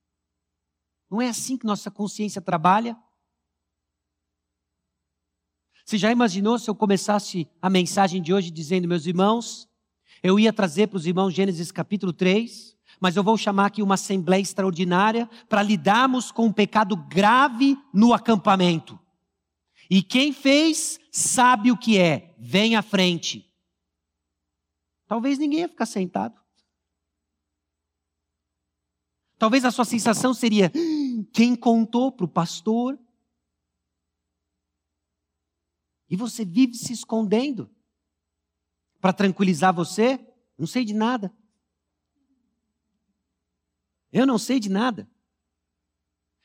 Não é assim que nossa consciência trabalha? Você já imaginou se eu começasse a mensagem de hoje dizendo, meus irmãos, eu ia trazer para os irmãos Gênesis capítulo 3, mas eu vou chamar aqui uma assembleia extraordinária para lidarmos com um pecado grave no acampamento. E quem fez sabe o que é, vem à frente. Talvez ninguém ia ficar sentado. Talvez a sua sensação seria: quem contou para o pastor? E você vive se escondendo. Para tranquilizar você, não sei de nada. Eu não sei de nada.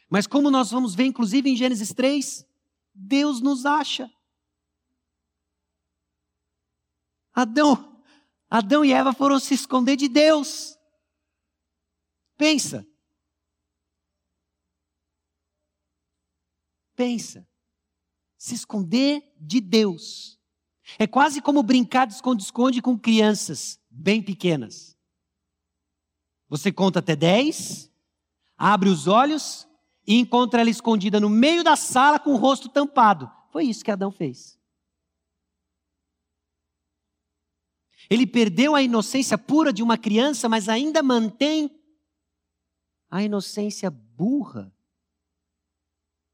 Mas como nós vamos ver, inclusive em Gênesis 3, Deus nos acha. Adão, Adão e Eva foram se esconder de Deus. Pensa. Pensa. Se esconder de Deus. É quase como brincar de esconde-esconde com crianças bem pequenas. Você conta até 10, abre os olhos e encontra ela escondida no meio da sala com o rosto tampado. Foi isso que Adão fez. Ele perdeu a inocência pura de uma criança, mas ainda mantém a inocência burra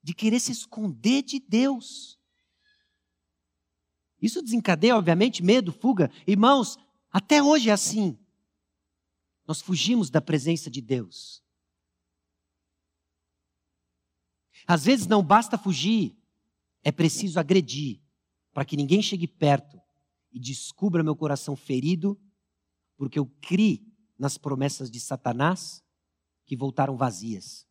de querer se esconder de Deus. Isso desencadeia, obviamente, medo, fuga. Irmãos, até hoje é assim. Nós fugimos da presença de Deus. Às vezes não basta fugir, é preciso agredir, para que ninguém chegue perto e descubra meu coração ferido, porque eu criei nas promessas de Satanás que voltaram vazias.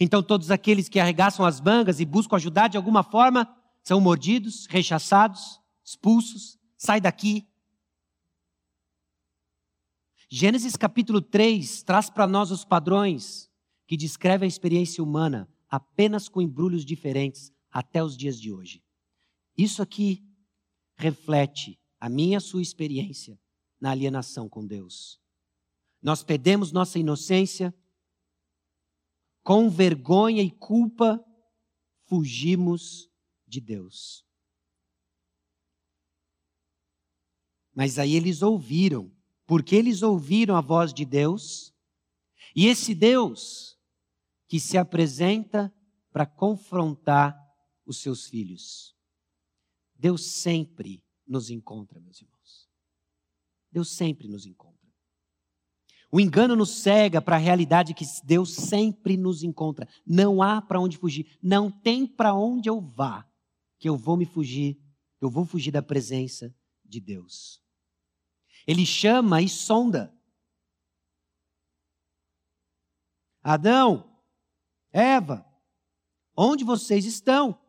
Então, todos aqueles que arregaçam as mangas e buscam ajudar de alguma forma são mordidos, rechaçados, expulsos. Sai daqui, Gênesis capítulo 3 traz para nós os padrões que descrevem a experiência humana apenas com embrulhos diferentes até os dias de hoje. Isso aqui reflete a minha sua experiência na alienação com Deus. Nós perdemos nossa inocência, com vergonha e culpa, fugimos de Deus. Mas aí eles ouviram porque eles ouviram a voz de Deus, e esse Deus, que se apresenta para confrontar os seus filhos. Deus sempre nos encontra, meus irmãos. Deus sempre nos encontra. O engano nos cega para a realidade que Deus sempre nos encontra. Não há para onde fugir. Não tem para onde eu vá que eu vou me fugir, eu vou fugir da presença de Deus. Ele chama e sonda. Adão, Eva, onde vocês estão?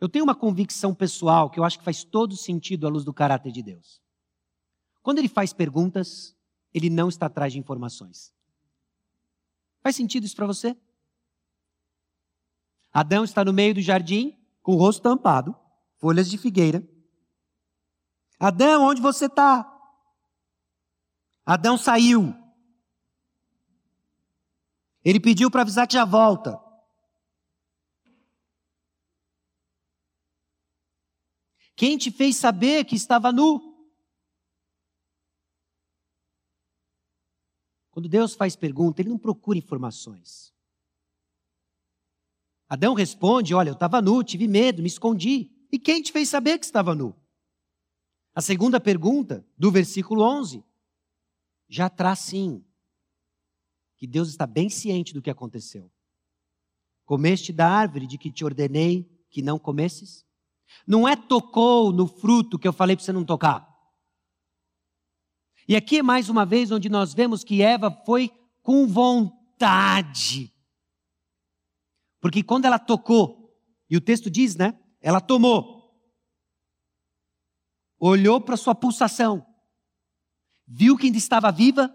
Eu tenho uma convicção pessoal que eu acho que faz todo sentido à luz do caráter de Deus. Quando ele faz perguntas, ele não está atrás de informações. Faz sentido isso para você? Adão está no meio do jardim, com o rosto tampado, folhas de figueira. Adão, onde você está? Adão saiu. Ele pediu para avisar que já volta. Quem te fez saber que estava nu? Quando Deus faz pergunta, ele não procura informações. Adão responde: Olha, eu estava nu, tive medo, me escondi. E quem te fez saber que estava nu? A segunda pergunta, do versículo 11, já traz sim que Deus está bem ciente do que aconteceu. Comeste da árvore de que te ordenei que não comesses? Não é tocou no fruto que eu falei para você não tocar. E aqui é mais uma vez onde nós vemos que Eva foi com vontade. Porque quando ela tocou, e o texto diz, né? Ela tomou, olhou para sua pulsação, viu que ainda estava viva,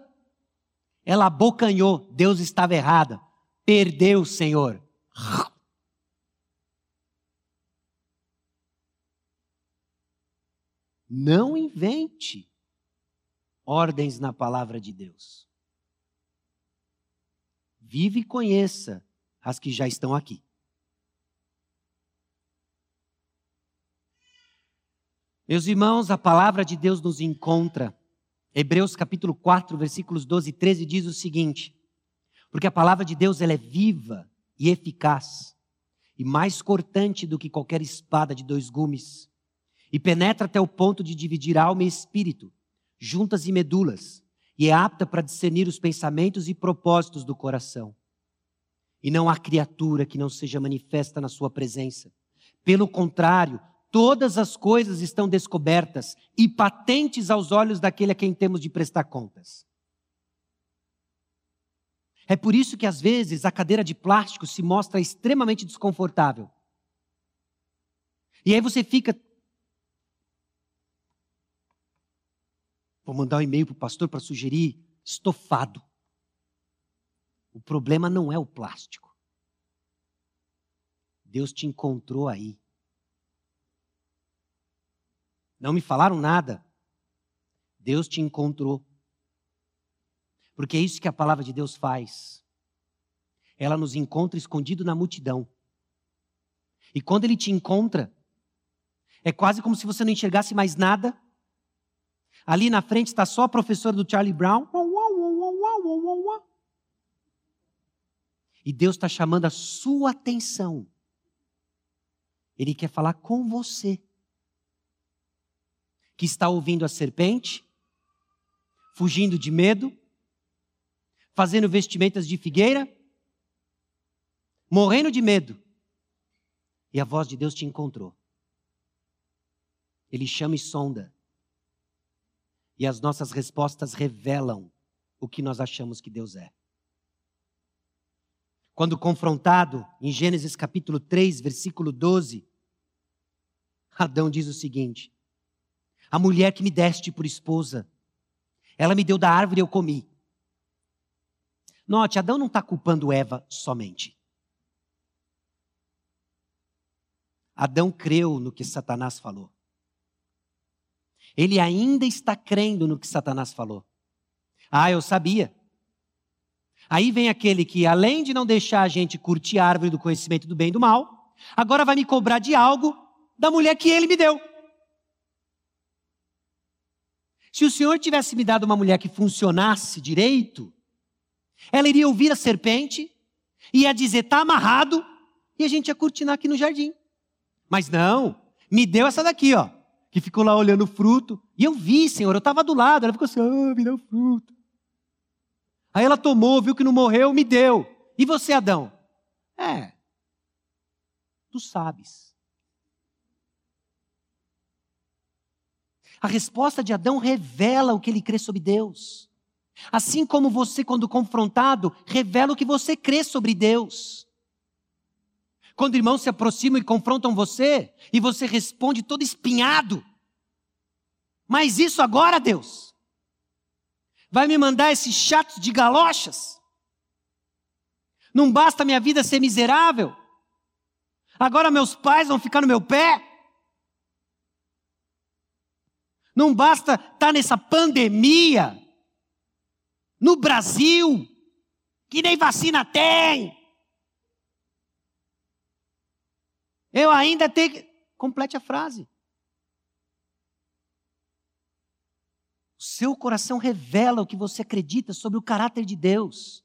ela abocanhou, Deus estava errada, perdeu o Senhor. Não invente ordens na palavra de Deus. Vive e conheça as que já estão aqui. Meus irmãos, a palavra de Deus nos encontra. Hebreus capítulo 4, versículos 12 e 13 diz o seguinte: Porque a palavra de Deus ela é viva e eficaz, e mais cortante do que qualquer espada de dois gumes, e penetra até o ponto de dividir alma e espírito, juntas e medulas, e é apta para discernir os pensamentos e propósitos do coração. E não há criatura que não seja manifesta na sua presença. Pelo contrário, todas as coisas estão descobertas e patentes aos olhos daquele a quem temos de prestar contas. É por isso que às vezes a cadeira de plástico se mostra extremamente desconfortável. E aí você fica Vou mandar um e-mail para o pastor para sugerir estofado. O problema não é o plástico. Deus te encontrou aí. Não me falaram nada. Deus te encontrou. Porque é isso que a palavra de Deus faz. Ela nos encontra escondido na multidão. E quando ele te encontra, é quase como se você não enxergasse mais nada Ali na frente está só a professora do Charlie Brown. E Deus está chamando a sua atenção. Ele quer falar com você. Que está ouvindo a serpente, fugindo de medo, fazendo vestimentas de figueira, morrendo de medo. E a voz de Deus te encontrou. Ele chama e sonda. E as nossas respostas revelam o que nós achamos que Deus é. Quando confrontado em Gênesis capítulo 3, versículo 12, Adão diz o seguinte: A mulher que me deste por esposa, ela me deu da árvore e eu comi. Note, Adão não está culpando Eva somente. Adão creu no que Satanás falou. Ele ainda está crendo no que Satanás falou. Ah, eu sabia. Aí vem aquele que, além de não deixar a gente curtir a árvore do conhecimento do bem e do mal, agora vai me cobrar de algo da mulher que ele me deu. Se o Senhor tivesse me dado uma mulher que funcionasse direito, Ela iria ouvir a serpente, ia dizer, está amarrado, e a gente ia curtinar aqui no jardim. Mas não, me deu essa daqui, ó, que ficou lá olhando o fruto. E eu vi, Senhor, eu estava do lado, ela ficou assim, ah, me deu o fruto. Aí ela tomou, viu que não morreu, me deu. E você, Adão? É, tu sabes. A resposta de Adão revela o que ele crê sobre Deus. Assim como você, quando confrontado, revela o que você crê sobre Deus. Quando irmãos se aproximam e confrontam você, e você responde todo espinhado. Mas isso agora, Deus? Vai me mandar esses chatos de galochas? Não basta minha vida ser miserável? Agora meus pais vão ficar no meu pé? Não basta estar tá nessa pandemia no Brasil, que nem vacina tem. Eu ainda tenho que. Complete a frase. O seu coração revela o que você acredita sobre o caráter de Deus.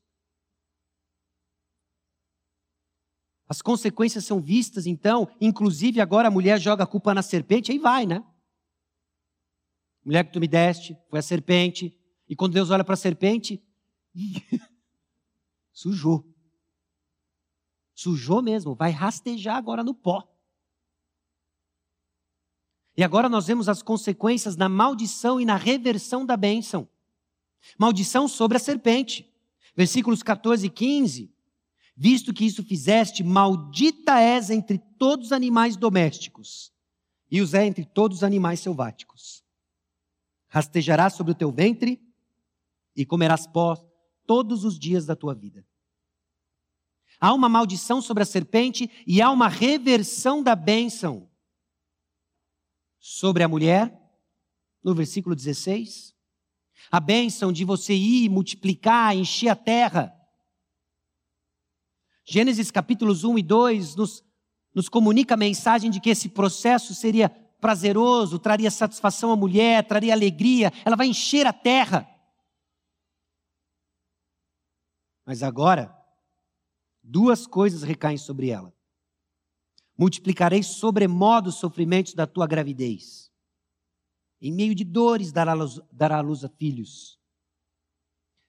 As consequências são vistas, então, inclusive agora a mulher joga a culpa na serpente, aí vai, né? Mulher que tu me deste, foi a serpente. E quando Deus olha para a serpente, *laughs* sujou. Sujou mesmo, vai rastejar agora no pó. E agora nós vemos as consequências na maldição e na reversão da bênção. Maldição sobre a serpente. Versículos 14 e 15. Visto que isso fizeste, maldita és entre todos os animais domésticos, e os é entre todos os animais selváticos. Rastejarás sobre o teu ventre e comerás pó todos os dias da tua vida. Há uma maldição sobre a serpente e há uma reversão da bênção sobre a mulher, no versículo 16. A bênção de você ir, multiplicar, encher a terra. Gênesis capítulos 1 e 2 nos, nos comunica a mensagem de que esse processo seria prazeroso, traria satisfação à mulher, traria alegria, ela vai encher a terra. Mas agora, duas coisas recaem sobre ela. Multiplicarei sobremodo os sofrimentos da tua gravidez. Em meio de dores dará luz, dará luz a filhos.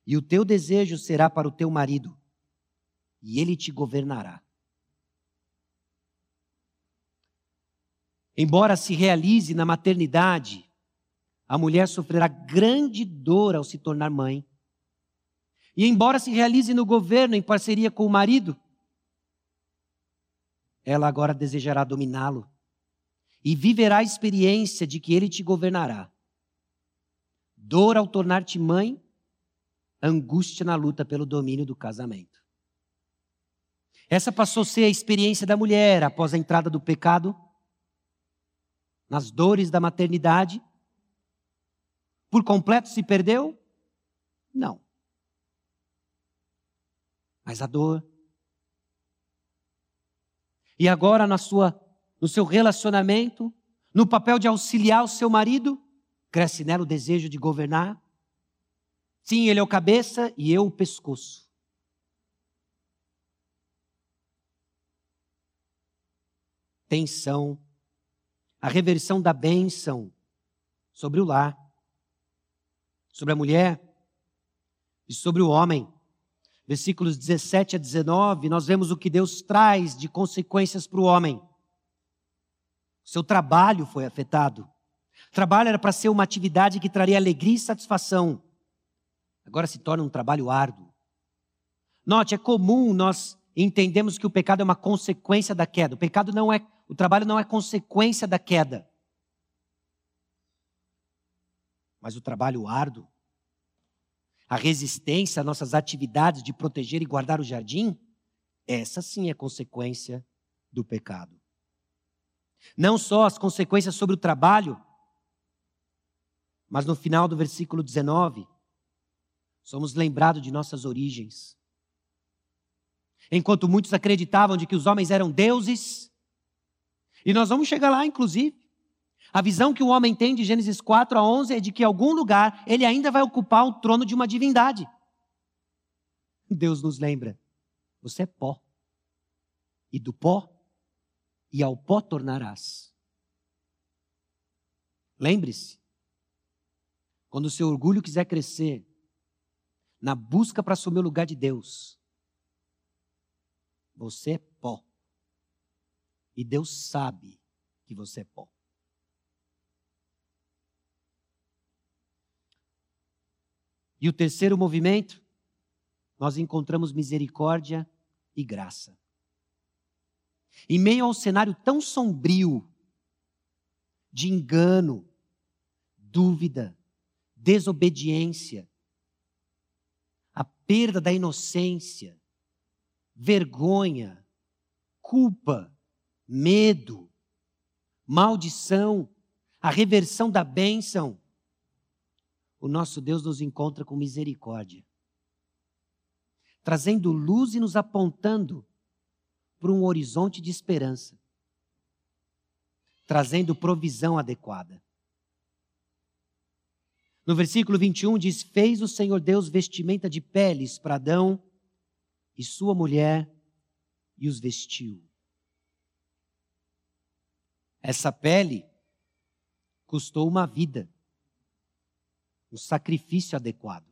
E o teu desejo será para o teu marido, e ele te governará. Embora se realize na maternidade, a mulher sofrerá grande dor ao se tornar mãe. E embora se realize no governo em parceria com o marido, ela agora desejará dominá-lo e viverá a experiência de que ele te governará. Dor ao tornar-te mãe, angústia na luta pelo domínio do casamento. Essa passou a ser a experiência da mulher após a entrada do pecado, nas dores da maternidade. Por completo se perdeu? Não mas a dor. E agora na sua no seu relacionamento, no papel de auxiliar o seu marido, cresce nela o desejo de governar. Sim, ele é o cabeça e eu o pescoço. Tensão, a reversão da bênção sobre o lar, sobre a mulher e sobre o homem versículos 17 a 19, nós vemos o que Deus traz de consequências para o homem. Seu trabalho foi afetado. Trabalho era para ser uma atividade que traria alegria e satisfação. Agora se torna um trabalho árduo. Note, é comum nós entendemos que o pecado é uma consequência da queda. O pecado não é, o trabalho não é consequência da queda. Mas o trabalho árduo a resistência às nossas atividades de proteger e guardar o jardim, essa sim é consequência do pecado. Não só as consequências sobre o trabalho, mas no final do versículo 19, somos lembrados de nossas origens. Enquanto muitos acreditavam de que os homens eram deuses, e nós vamos chegar lá, inclusive, a visão que o homem tem de Gênesis 4 a 11 é de que em algum lugar ele ainda vai ocupar o trono de uma divindade. Deus nos lembra: você é pó. E do pó, e ao pó tornarás. Lembre-se, quando o seu orgulho quiser crescer, na busca para assumir o lugar de Deus, você é. E Deus sabe que você é pó. E o terceiro movimento, nós encontramos misericórdia e graça. Em meio ao cenário tão sombrio de engano, dúvida, desobediência, a perda da inocência, vergonha, culpa, medo, maldição, a reversão da bênção, o nosso Deus nos encontra com misericórdia, trazendo luz e nos apontando para um horizonte de esperança, trazendo provisão adequada. No versículo 21 diz: Fez o Senhor Deus vestimenta de peles para Adão e sua mulher e os vestiu. Essa pele custou uma vida, um sacrifício adequado.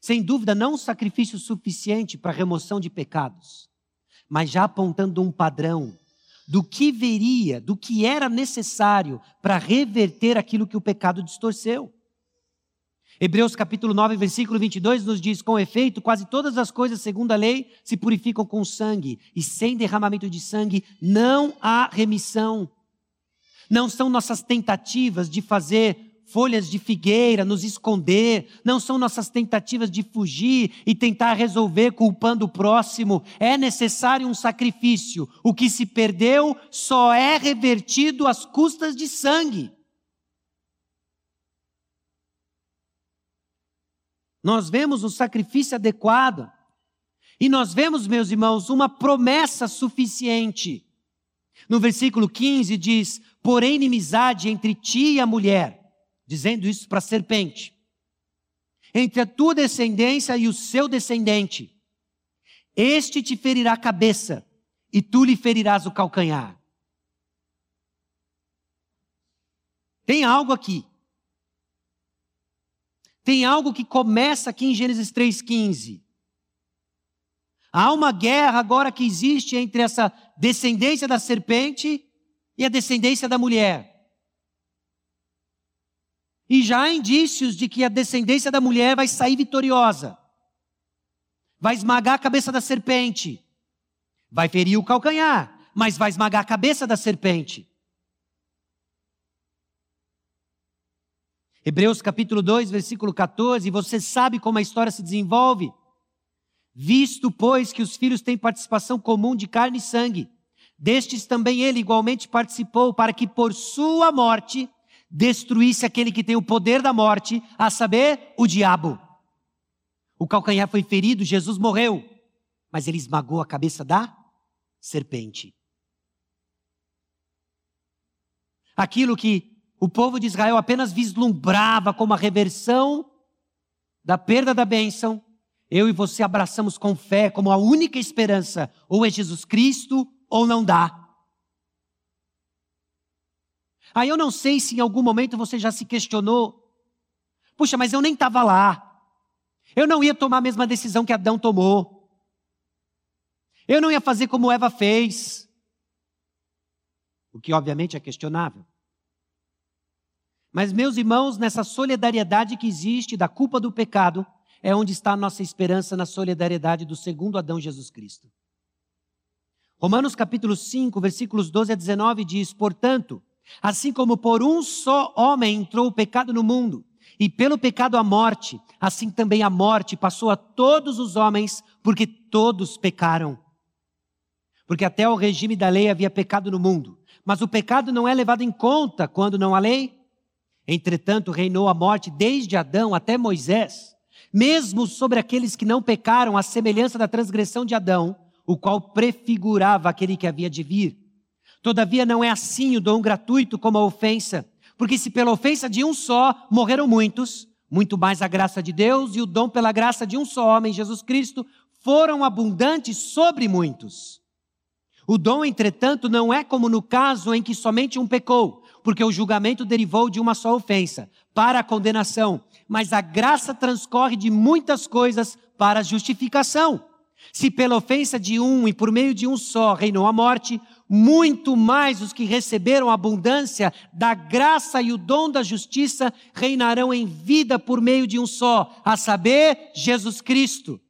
Sem dúvida, não um sacrifício suficiente para a remoção de pecados, mas já apontando um padrão do que veria, do que era necessário para reverter aquilo que o pecado distorceu. Hebreus capítulo 9, versículo 22 nos diz: Com efeito, quase todas as coisas, segundo a lei, se purificam com sangue, e sem derramamento de sangue não há remissão. Não são nossas tentativas de fazer folhas de figueira, nos esconder, não são nossas tentativas de fugir e tentar resolver culpando o próximo. É necessário um sacrifício. O que se perdeu só é revertido às custas de sangue. Nós vemos o sacrifício adequado. E nós vemos, meus irmãos, uma promessa suficiente. No versículo 15 diz: Porém, inimizade entre ti e a mulher dizendo isso para a serpente. Entre a tua descendência e o seu descendente, este te ferirá a cabeça e tu lhe ferirás o calcanhar. Tem algo aqui. Tem algo que começa aqui em Gênesis 3,15. Há uma guerra agora que existe entre essa descendência da serpente e a descendência da mulher. E já há indícios de que a descendência da mulher vai sair vitoriosa. Vai esmagar a cabeça da serpente. Vai ferir o calcanhar, mas vai esmagar a cabeça da serpente. Hebreus capítulo 2, versículo 14, você sabe como a história se desenvolve. Visto, pois, que os filhos têm participação comum de carne e sangue, destes também ele igualmente participou, para que por sua morte destruísse aquele que tem o poder da morte, a saber, o diabo. O calcanhar foi ferido, Jesus morreu, mas ele esmagou a cabeça da serpente. Aquilo que o povo de Israel apenas vislumbrava como a reversão da perda da bênção, eu e você abraçamos com fé como a única esperança, ou é Jesus Cristo ou não dá. Aí eu não sei se em algum momento você já se questionou. Puxa, mas eu nem estava lá. Eu não ia tomar a mesma decisão que Adão tomou. Eu não ia fazer como Eva fez. O que obviamente é questionável. Mas, meus irmãos, nessa solidariedade que existe da culpa do pecado, é onde está a nossa esperança na solidariedade do segundo Adão Jesus Cristo. Romanos capítulo 5, versículos 12 a 19 diz: Portanto, Assim como por um só homem entrou o pecado no mundo, e pelo pecado a morte, assim também a morte passou a todos os homens, porque todos pecaram. Porque até o regime da lei havia pecado no mundo, mas o pecado não é levado em conta quando não há lei. Entretanto, reinou a morte desde Adão até Moisés, mesmo sobre aqueles que não pecaram, à semelhança da transgressão de Adão, o qual prefigurava aquele que havia de vir Todavia, não é assim o dom gratuito como a ofensa, porque se pela ofensa de um só morreram muitos, Muito mais a graça de Deus e o dom pela graça de um só homem, Jesus Cristo, foram abundantes sobre muitos. O dom, entretanto, não é como no caso em que somente um pecou, porque o julgamento derivou de uma só ofensa, para a condenação, mas a graça transcorre de muitas coisas para a justificação. Se pela ofensa de um e por meio de um só reinou a morte, muito mais os que receberam a abundância da graça e o dom da justiça reinarão em vida por meio de um só, a saber, Jesus Cristo.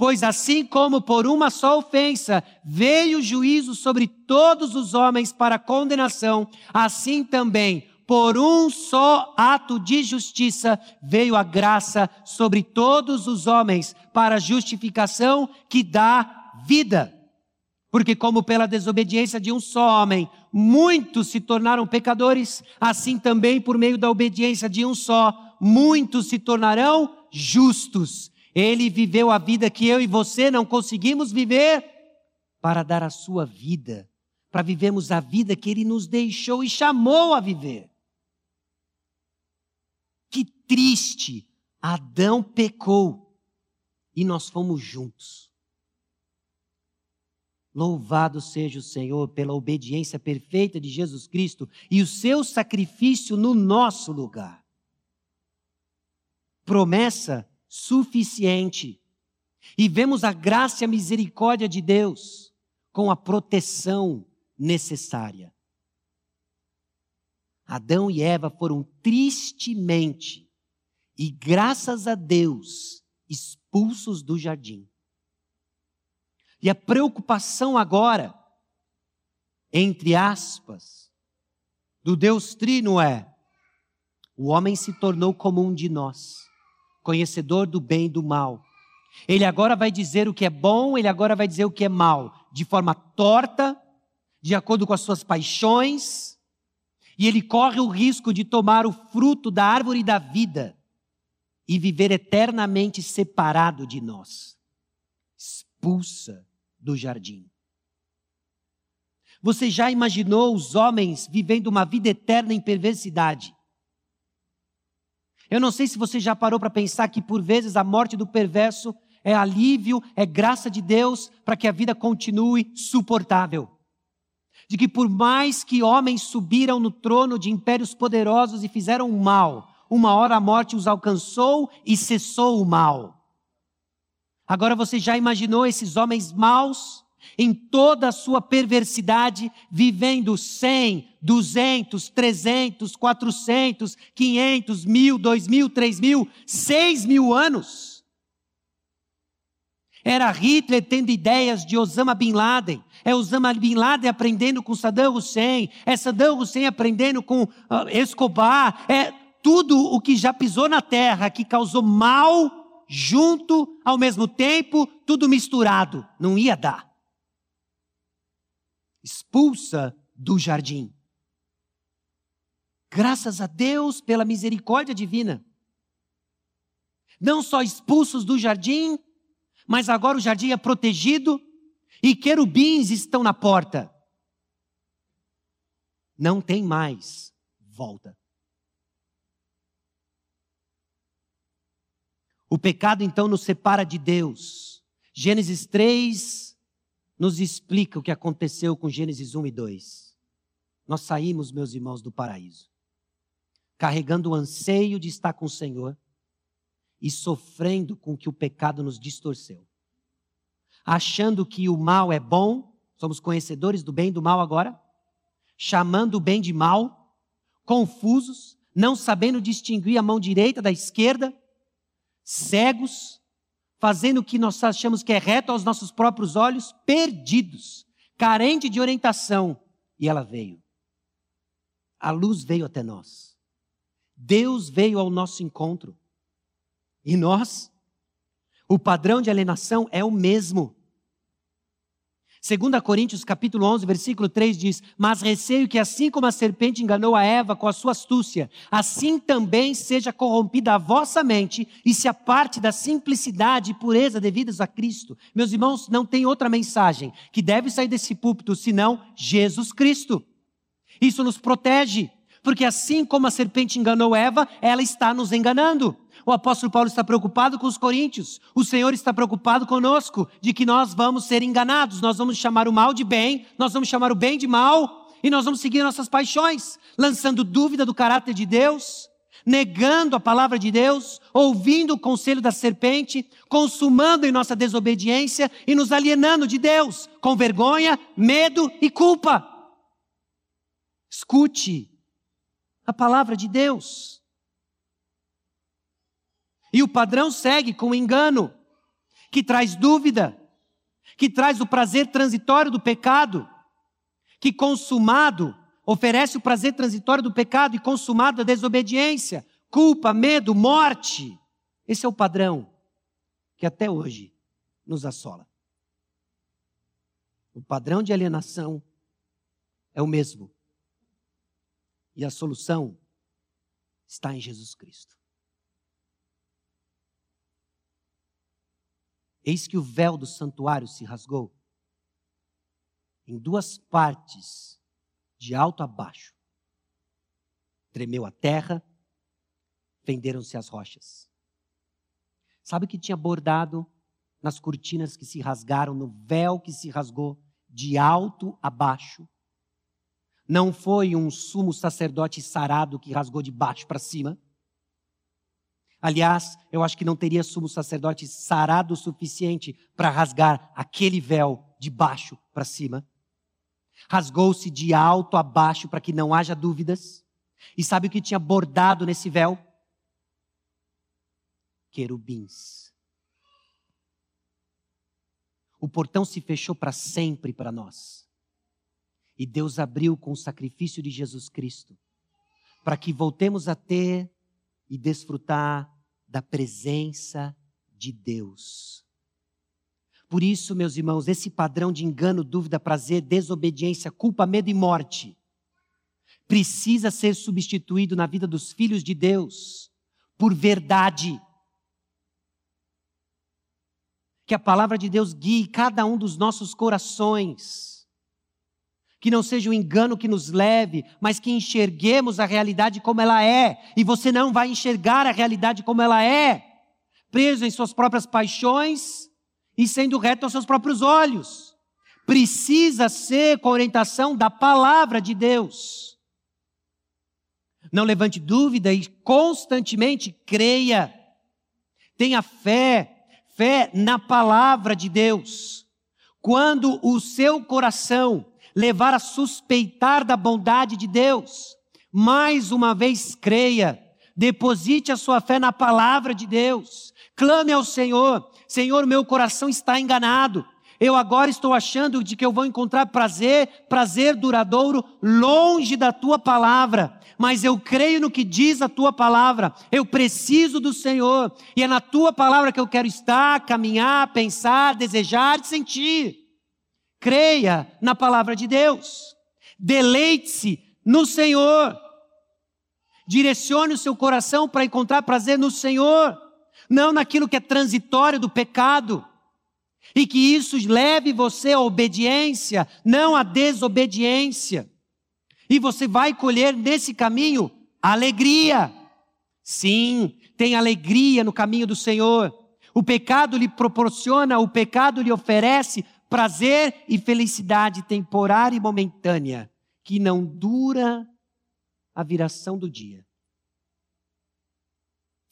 Pois assim como por uma só ofensa veio o juízo sobre todos os homens para condenação, assim também por um só ato de justiça veio a graça sobre todos os homens para justificação que dá vida. Porque, como pela desobediência de um só homem, muitos se tornaram pecadores, assim também por meio da obediência de um só, muitos se tornarão justos. Ele viveu a vida que eu e você não conseguimos viver para dar a sua vida, para vivermos a vida que ele nos deixou e chamou a viver. Que triste! Adão pecou e nós fomos juntos. Louvado seja o Senhor pela obediência perfeita de Jesus Cristo e o seu sacrifício no nosso lugar. Promessa suficiente. E vemos a graça e a misericórdia de Deus com a proteção necessária. Adão e Eva foram tristemente e graças a Deus expulsos do jardim. E a preocupação agora, entre aspas, do Deus Trino é: o homem se tornou como um de nós, conhecedor do bem e do mal. Ele agora vai dizer o que é bom, ele agora vai dizer o que é mal, de forma torta, de acordo com as suas paixões, e ele corre o risco de tomar o fruto da árvore da vida e viver eternamente separado de nós. Expulsa do jardim. Você já imaginou os homens vivendo uma vida eterna em perversidade? Eu não sei se você já parou para pensar que por vezes a morte do perverso é alívio, é graça de Deus para que a vida continue suportável. De que por mais que homens subiram no trono de impérios poderosos e fizeram o mal, uma hora a morte os alcançou e cessou o mal. Agora você já imaginou esses homens maus, em toda a sua perversidade, vivendo 100, 200, 300, 400, 500, mil, dois mil, três mil, seis mil anos? Era Hitler tendo ideias de Osama Bin Laden, é Osama Bin Laden aprendendo com Saddam Hussein, é Saddam Hussein aprendendo com uh, Escobar, é tudo o que já pisou na terra, que causou mal junto, ao mesmo tempo, tudo misturado. Não ia dar. Expulsa do jardim. Graças a Deus pela misericórdia divina. Não só expulsos do jardim, mas agora o jardim é protegido e querubins estão na porta. Não tem mais volta. O pecado então nos separa de Deus. Gênesis 3 nos explica o que aconteceu com Gênesis 1 e 2. Nós saímos, meus irmãos, do paraíso, carregando o anseio de estar com o Senhor e sofrendo com que o pecado nos distorceu. Achando que o mal é bom, somos conhecedores do bem e do mal agora, chamando o bem de mal, confusos, não sabendo distinguir a mão direita da esquerda, cegos, fazendo o que nós achamos que é reto aos nossos próprios olhos, perdidos, carente de orientação. E ela veio. A luz veio até nós. Deus veio ao nosso encontro. E nós? O padrão de alienação é o mesmo. 2 Coríntios capítulo 11, versículo 3 diz: Mas receio que assim como a serpente enganou a Eva com a sua astúcia, assim também seja corrompida a vossa mente e se aparte da simplicidade e pureza devidas a Cristo. Meus irmãos, não tem outra mensagem que deve sair desse púlpito senão Jesus Cristo. Isso nos protege, Porque assim como a serpente enganou Eva, ela está nos enganando. O apóstolo Paulo está preocupado com os coríntios. O Senhor está preocupado conosco de que nós vamos ser enganados. Nós vamos chamar o mal de bem, nós vamos chamar o bem de mal e nós vamos seguir nossas paixões, lançando dúvida do caráter de Deus, negando a palavra de Deus, ouvindo o conselho da serpente, consumando em nossa desobediência e nos alienando de Deus, com vergonha, medo e culpa. Escute a palavra de Deus. E o padrão segue com o engano, que traz dúvida, que traz o prazer transitório do pecado, que consumado oferece o prazer transitório do pecado e consumado a desobediência, culpa, medo, morte. Esse é o padrão que até hoje nos assola. O padrão de alienação é o mesmo. E a solução está em Jesus Cristo. Eis que o véu do santuário se rasgou em duas partes, de alto a baixo. Tremeu a terra, fenderam-se as rochas. Sabe o que tinha bordado nas cortinas que se rasgaram, no véu que se rasgou de alto a baixo? Não foi um sumo sacerdote sarado que rasgou de baixo para cima? Aliás, eu acho que não teria sumo sacerdote sarado o suficiente para rasgar aquele véu de baixo para cima rasgou-se de alto a baixo para que não haja dúvidas. E sabe o que tinha bordado nesse véu? Querubins. O portão se fechou para sempre para nós. E Deus abriu com o sacrifício de Jesus Cristo, para que voltemos a ter e desfrutar da presença de Deus. Por isso, meus irmãos, esse padrão de engano, dúvida, prazer, desobediência, culpa, medo e morte precisa ser substituído na vida dos filhos de Deus por verdade. Que a palavra de Deus guie cada um dos nossos corações. Que não seja um engano que nos leve, mas que enxerguemos a realidade como ela é. E você não vai enxergar a realidade como ela é, preso em suas próprias paixões, e sendo reto aos seus próprios olhos. Precisa ser com orientação da palavra de Deus. Não levante dúvida e constantemente creia. Tenha fé, fé na palavra de Deus. Quando o seu coração levar a suspeitar da bondade de Deus, mais uma vez creia, deposite a sua fé na palavra de Deus, clame ao Senhor, Senhor, meu coração está enganado. Eu agora estou achando de que eu vou encontrar prazer, prazer duradouro, longe da tua palavra. Mas eu creio no que diz a tua palavra. Eu preciso do Senhor. E é na tua palavra que eu quero estar, caminhar, pensar, desejar sentir. Creia na palavra de Deus. Deleite-se no Senhor. Direcione o seu coração para encontrar prazer no Senhor não naquilo que é transitório do pecado. E que isso leve você à obediência, não à desobediência. E você vai colher nesse caminho alegria. Sim, tem alegria no caminho do Senhor. O pecado lhe proporciona, o pecado lhe oferece prazer e felicidade temporária e momentânea, que não dura a viração do dia.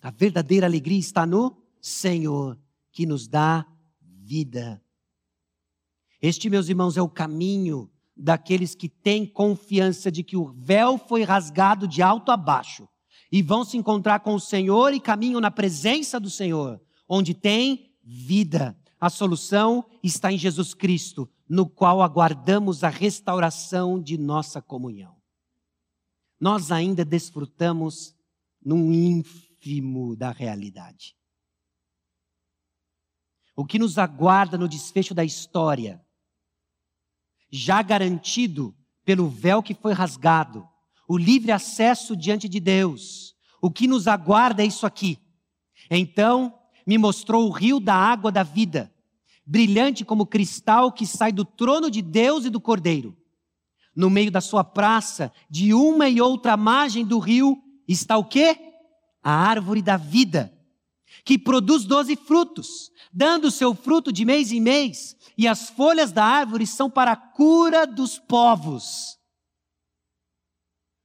A verdadeira alegria está no Senhor, que nos dá vida. Este, meus irmãos, é o caminho daqueles que têm confiança de que o véu foi rasgado de alto a baixo e vão se encontrar com o Senhor e caminham na presença do Senhor, onde tem vida. A solução está em Jesus Cristo, no qual aguardamos a restauração de nossa comunhão. Nós ainda desfrutamos num ínfimo da realidade. O que nos aguarda no desfecho da história, já garantido pelo véu que foi rasgado, o livre acesso diante de Deus, o que nos aguarda é isso aqui. Então me mostrou o rio da água da vida, brilhante como cristal que sai do trono de Deus e do Cordeiro. No meio da sua praça, de uma e outra margem do rio, está o quê? A árvore da vida, que produz doze frutos, dando seu fruto de mês em mês, e as folhas da árvore são para a cura dos povos.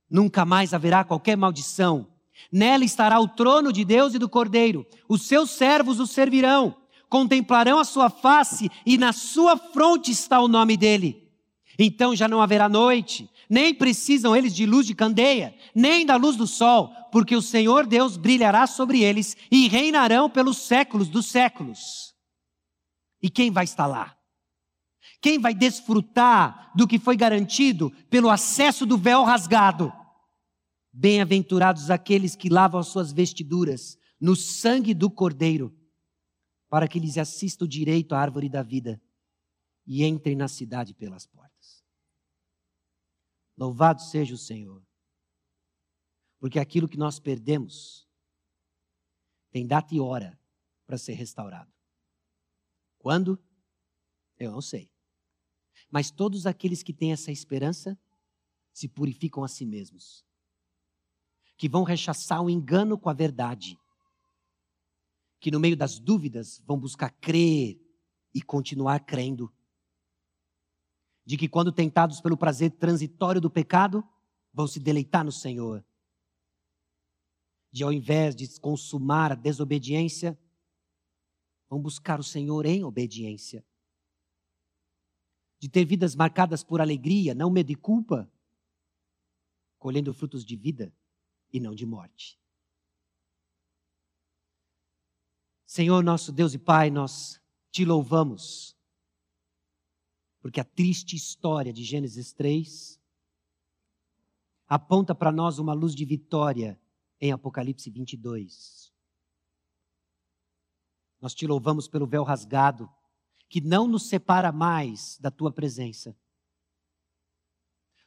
Nunca mais haverá qualquer maldição. Nela estará o trono de Deus e do Cordeiro. Os seus servos o servirão, contemplarão a sua face, e na sua fronte está o nome dele. Então já não haverá noite, nem precisam eles de luz de candeia, nem da luz do sol, porque o Senhor Deus brilhará sobre eles e reinarão pelos séculos dos séculos. E quem vai estar lá? Quem vai desfrutar do que foi garantido pelo acesso do véu rasgado? Bem-aventurados aqueles que lavam as suas vestiduras no sangue do Cordeiro, para que lhes assista o direito à árvore da vida e entrem na cidade pelas portas. Louvado seja o Senhor. Porque aquilo que nós perdemos tem data e hora para ser restaurado. Quando? Eu não sei. Mas todos aqueles que têm essa esperança se purificam a si mesmos. Que vão rechaçar o engano com a verdade. Que no meio das dúvidas vão buscar crer e continuar crendo de que, quando tentados pelo prazer transitório do pecado, vão se deleitar no Senhor. De, ao invés de consumar a desobediência, vão buscar o Senhor em obediência. De ter vidas marcadas por alegria, não medo e culpa, colhendo frutos de vida e não de morte. Senhor, nosso Deus e Pai, nós te louvamos porque a triste história de Gênesis 3 aponta para nós uma luz de vitória em Apocalipse 22. Nós te louvamos pelo véu rasgado, que não nos separa mais da tua presença.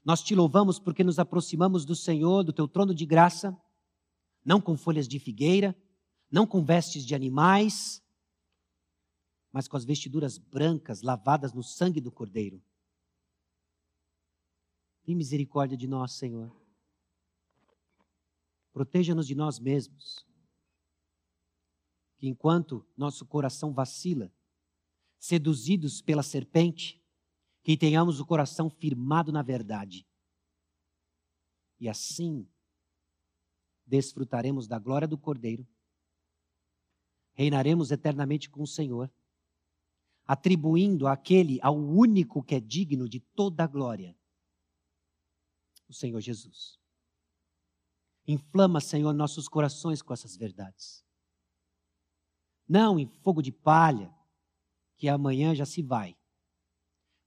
Nós te louvamos porque nos aproximamos do Senhor, do teu trono de graça, não com folhas de figueira, não com vestes de animais, mas com as vestiduras brancas lavadas no sangue do Cordeiro. Tem misericórdia de nós, Senhor. Proteja-nos de nós mesmos. Que enquanto nosso coração vacila, seduzidos pela serpente, que tenhamos o coração firmado na verdade. E assim desfrutaremos da glória do Cordeiro, reinaremos eternamente com o Senhor atribuindo àquele, ao único que é digno de toda a glória, o Senhor Jesus. Inflama, Senhor, nossos corações com essas verdades. Não em fogo de palha, que amanhã já se vai,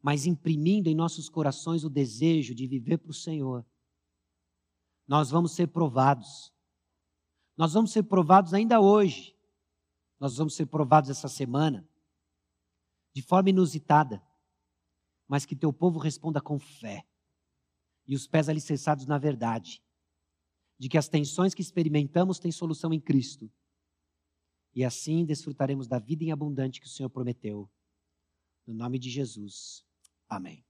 mas imprimindo em nossos corações o desejo de viver para o Senhor. Nós vamos ser provados. Nós vamos ser provados ainda hoje. Nós vamos ser provados essa semana de forma inusitada, mas que teu povo responda com fé e os pés alicerçados na verdade, de que as tensões que experimentamos têm solução em Cristo. E assim desfrutaremos da vida em abundante que o Senhor prometeu. No nome de Jesus. Amém.